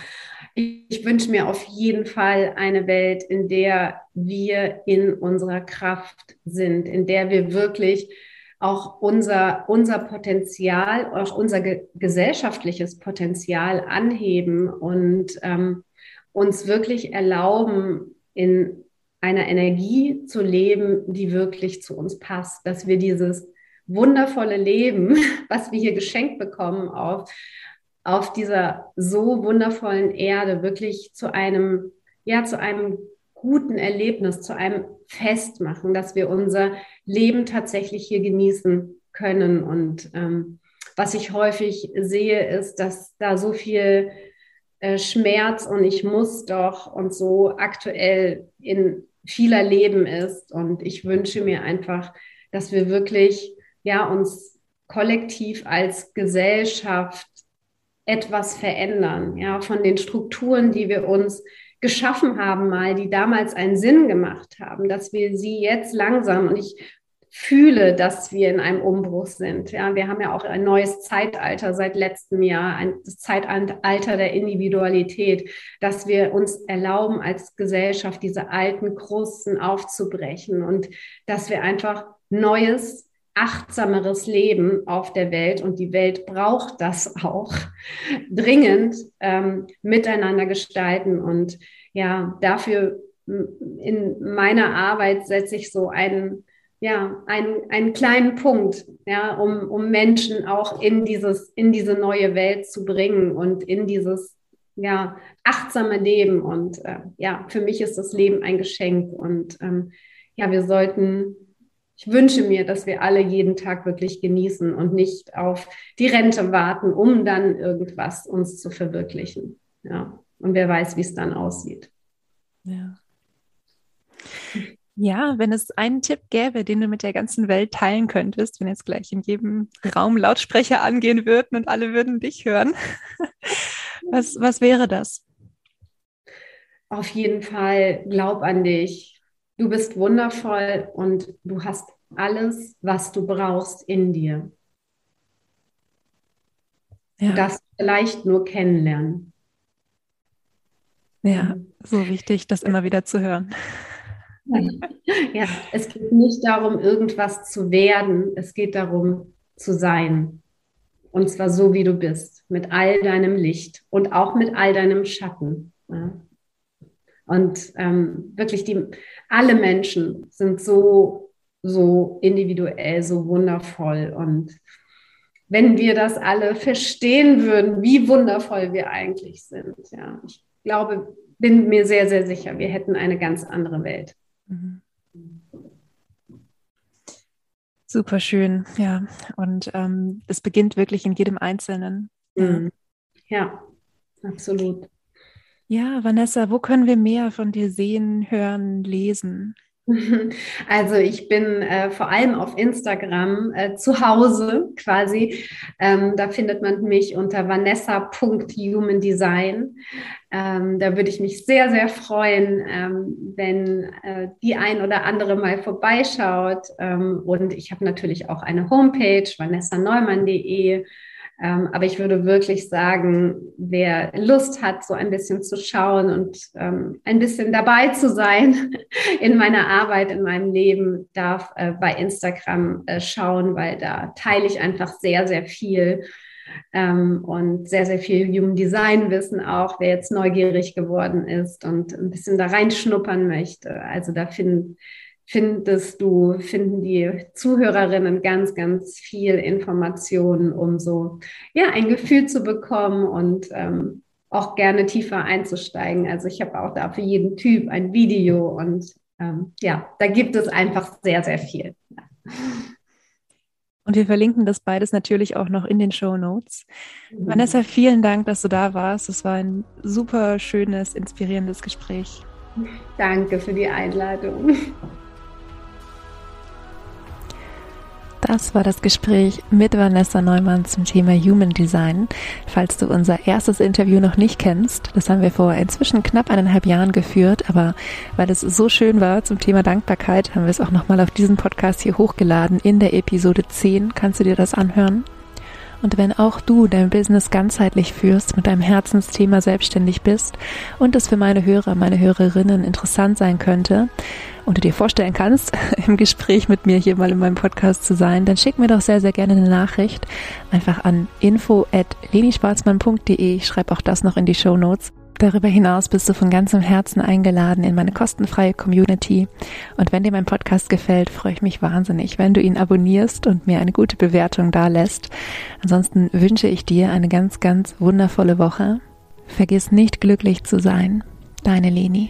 Ich wünsche mir auf jeden Fall eine Welt, in der wir in unserer Kraft sind, in der wir wirklich auch unser, unser Potenzial, auch unser ge gesellschaftliches Potenzial anheben und ähm, uns wirklich erlauben, in einer Energie zu leben, die wirklich zu uns passt, dass wir dieses wundervolle Leben, was wir hier geschenkt bekommen, auf auf dieser so wundervollen Erde wirklich zu einem, ja, zu einem guten Erlebnis, zu einem Fest machen, dass wir unser Leben tatsächlich hier genießen können. Und ähm, was ich häufig sehe, ist, dass da so viel äh, Schmerz und ich muss doch und so aktuell in vieler Leben ist. Und ich wünsche mir einfach, dass wir wirklich ja uns kollektiv als Gesellschaft etwas verändern, ja, von den Strukturen, die wir uns geschaffen haben, mal, die damals einen Sinn gemacht haben, dass wir sie jetzt langsam und ich fühle, dass wir in einem Umbruch sind. Ja, wir haben ja auch ein neues Zeitalter seit letztem Jahr, ein Zeitalter der Individualität, dass wir uns erlauben, als Gesellschaft diese alten Krusten aufzubrechen und dass wir einfach Neues achtsameres Leben auf der Welt und die Welt braucht das auch dringend ähm, miteinander gestalten. Und ja, dafür in meiner Arbeit setze ich so einen, ja, einen, einen kleinen Punkt, ja, um, um Menschen auch in dieses, in diese neue Welt zu bringen und in dieses ja, achtsame Leben. Und äh, ja, für mich ist das Leben ein Geschenk. Und ähm, ja, wir sollten ich wünsche mir, dass wir alle jeden Tag wirklich genießen und nicht auf die Rente warten, um dann irgendwas uns zu verwirklichen. Ja. Und wer weiß, wie es dann aussieht. Ja. Ja, wenn es einen Tipp gäbe, den du mit der ganzen Welt teilen könntest, wenn jetzt gleich in jedem Raum Lautsprecher angehen würden und alle würden dich hören, was, was wäre das? Auf jeden Fall, glaub an dich, Du bist wundervoll und du hast alles, was du brauchst in dir. Ja. Das vielleicht nur kennenlernen. Ja, so wichtig, das immer wieder zu hören. Ja, es geht nicht darum, irgendwas zu werden, es geht darum, zu sein. Und zwar so, wie du bist, mit all deinem Licht und auch mit all deinem Schatten. Ja. Und ähm, wirklich die, alle Menschen sind so, so individuell, so wundervoll. Und wenn wir das alle verstehen würden, wie wundervoll wir eigentlich sind, ja, ich glaube, bin mir sehr, sehr sicher, wir hätten eine ganz andere Welt. Mhm. Super schön, ja. Und ähm, es beginnt wirklich in jedem Einzelnen. Mhm. Ja, absolut. Ja, Vanessa, wo können wir mehr von dir sehen, hören, lesen? Also ich bin äh, vor allem auf Instagram äh, zu Hause quasi. Ähm, da findet man mich unter vanessa.humandesign. Ähm, da würde ich mich sehr, sehr freuen, ähm, wenn äh, die ein oder andere mal vorbeischaut. Ähm, und ich habe natürlich auch eine Homepage, vanessa-neumann.de. Ähm, aber ich würde wirklich sagen, wer Lust hat, so ein bisschen zu schauen und ähm, ein bisschen dabei zu sein in meiner Arbeit, in meinem Leben, darf äh, bei Instagram äh, schauen, weil da teile ich einfach sehr, sehr viel ähm, und sehr, sehr viel Human Design Wissen auch, wer jetzt neugierig geworden ist und ein bisschen da reinschnuppern möchte. Also da finden findest du, finden die Zuhörerinnen ganz, ganz viel Informationen, um so ja ein Gefühl zu bekommen und ähm, auch gerne tiefer einzusteigen. Also ich habe auch da für jeden Typ ein Video und ähm, ja, da gibt es einfach sehr, sehr viel. Ja. Und wir verlinken das beides natürlich auch noch in den Show Notes. Mhm. Vanessa, vielen Dank, dass du da warst. Es war ein super schönes, inspirierendes Gespräch. Danke für die Einladung. Das war das Gespräch mit Vanessa Neumann zum Thema Human Design. Falls du unser erstes Interview noch nicht kennst, das haben wir vor inzwischen knapp eineinhalb Jahren geführt, aber weil es so schön war zum Thema Dankbarkeit, haben wir es auch nochmal auf diesen Podcast hier hochgeladen. In der Episode 10 kannst du dir das anhören. Und wenn auch du dein Business ganzheitlich führst, mit deinem Herzensthema selbstständig bist und es für meine Hörer, meine Hörerinnen interessant sein könnte und du dir vorstellen kannst, im Gespräch mit mir hier mal in meinem Podcast zu sein, dann schick mir doch sehr, sehr gerne eine Nachricht einfach an info at lenischwarzmann.de. Ich schreibe auch das noch in die Show Notes. Darüber hinaus bist du von ganzem Herzen eingeladen in meine kostenfreie Community. Und wenn dir mein Podcast gefällt, freue ich mich wahnsinnig, wenn du ihn abonnierst und mir eine gute Bewertung da lässt. Ansonsten wünsche ich dir eine ganz, ganz wundervolle Woche. Vergiss nicht glücklich zu sein. Deine Leni.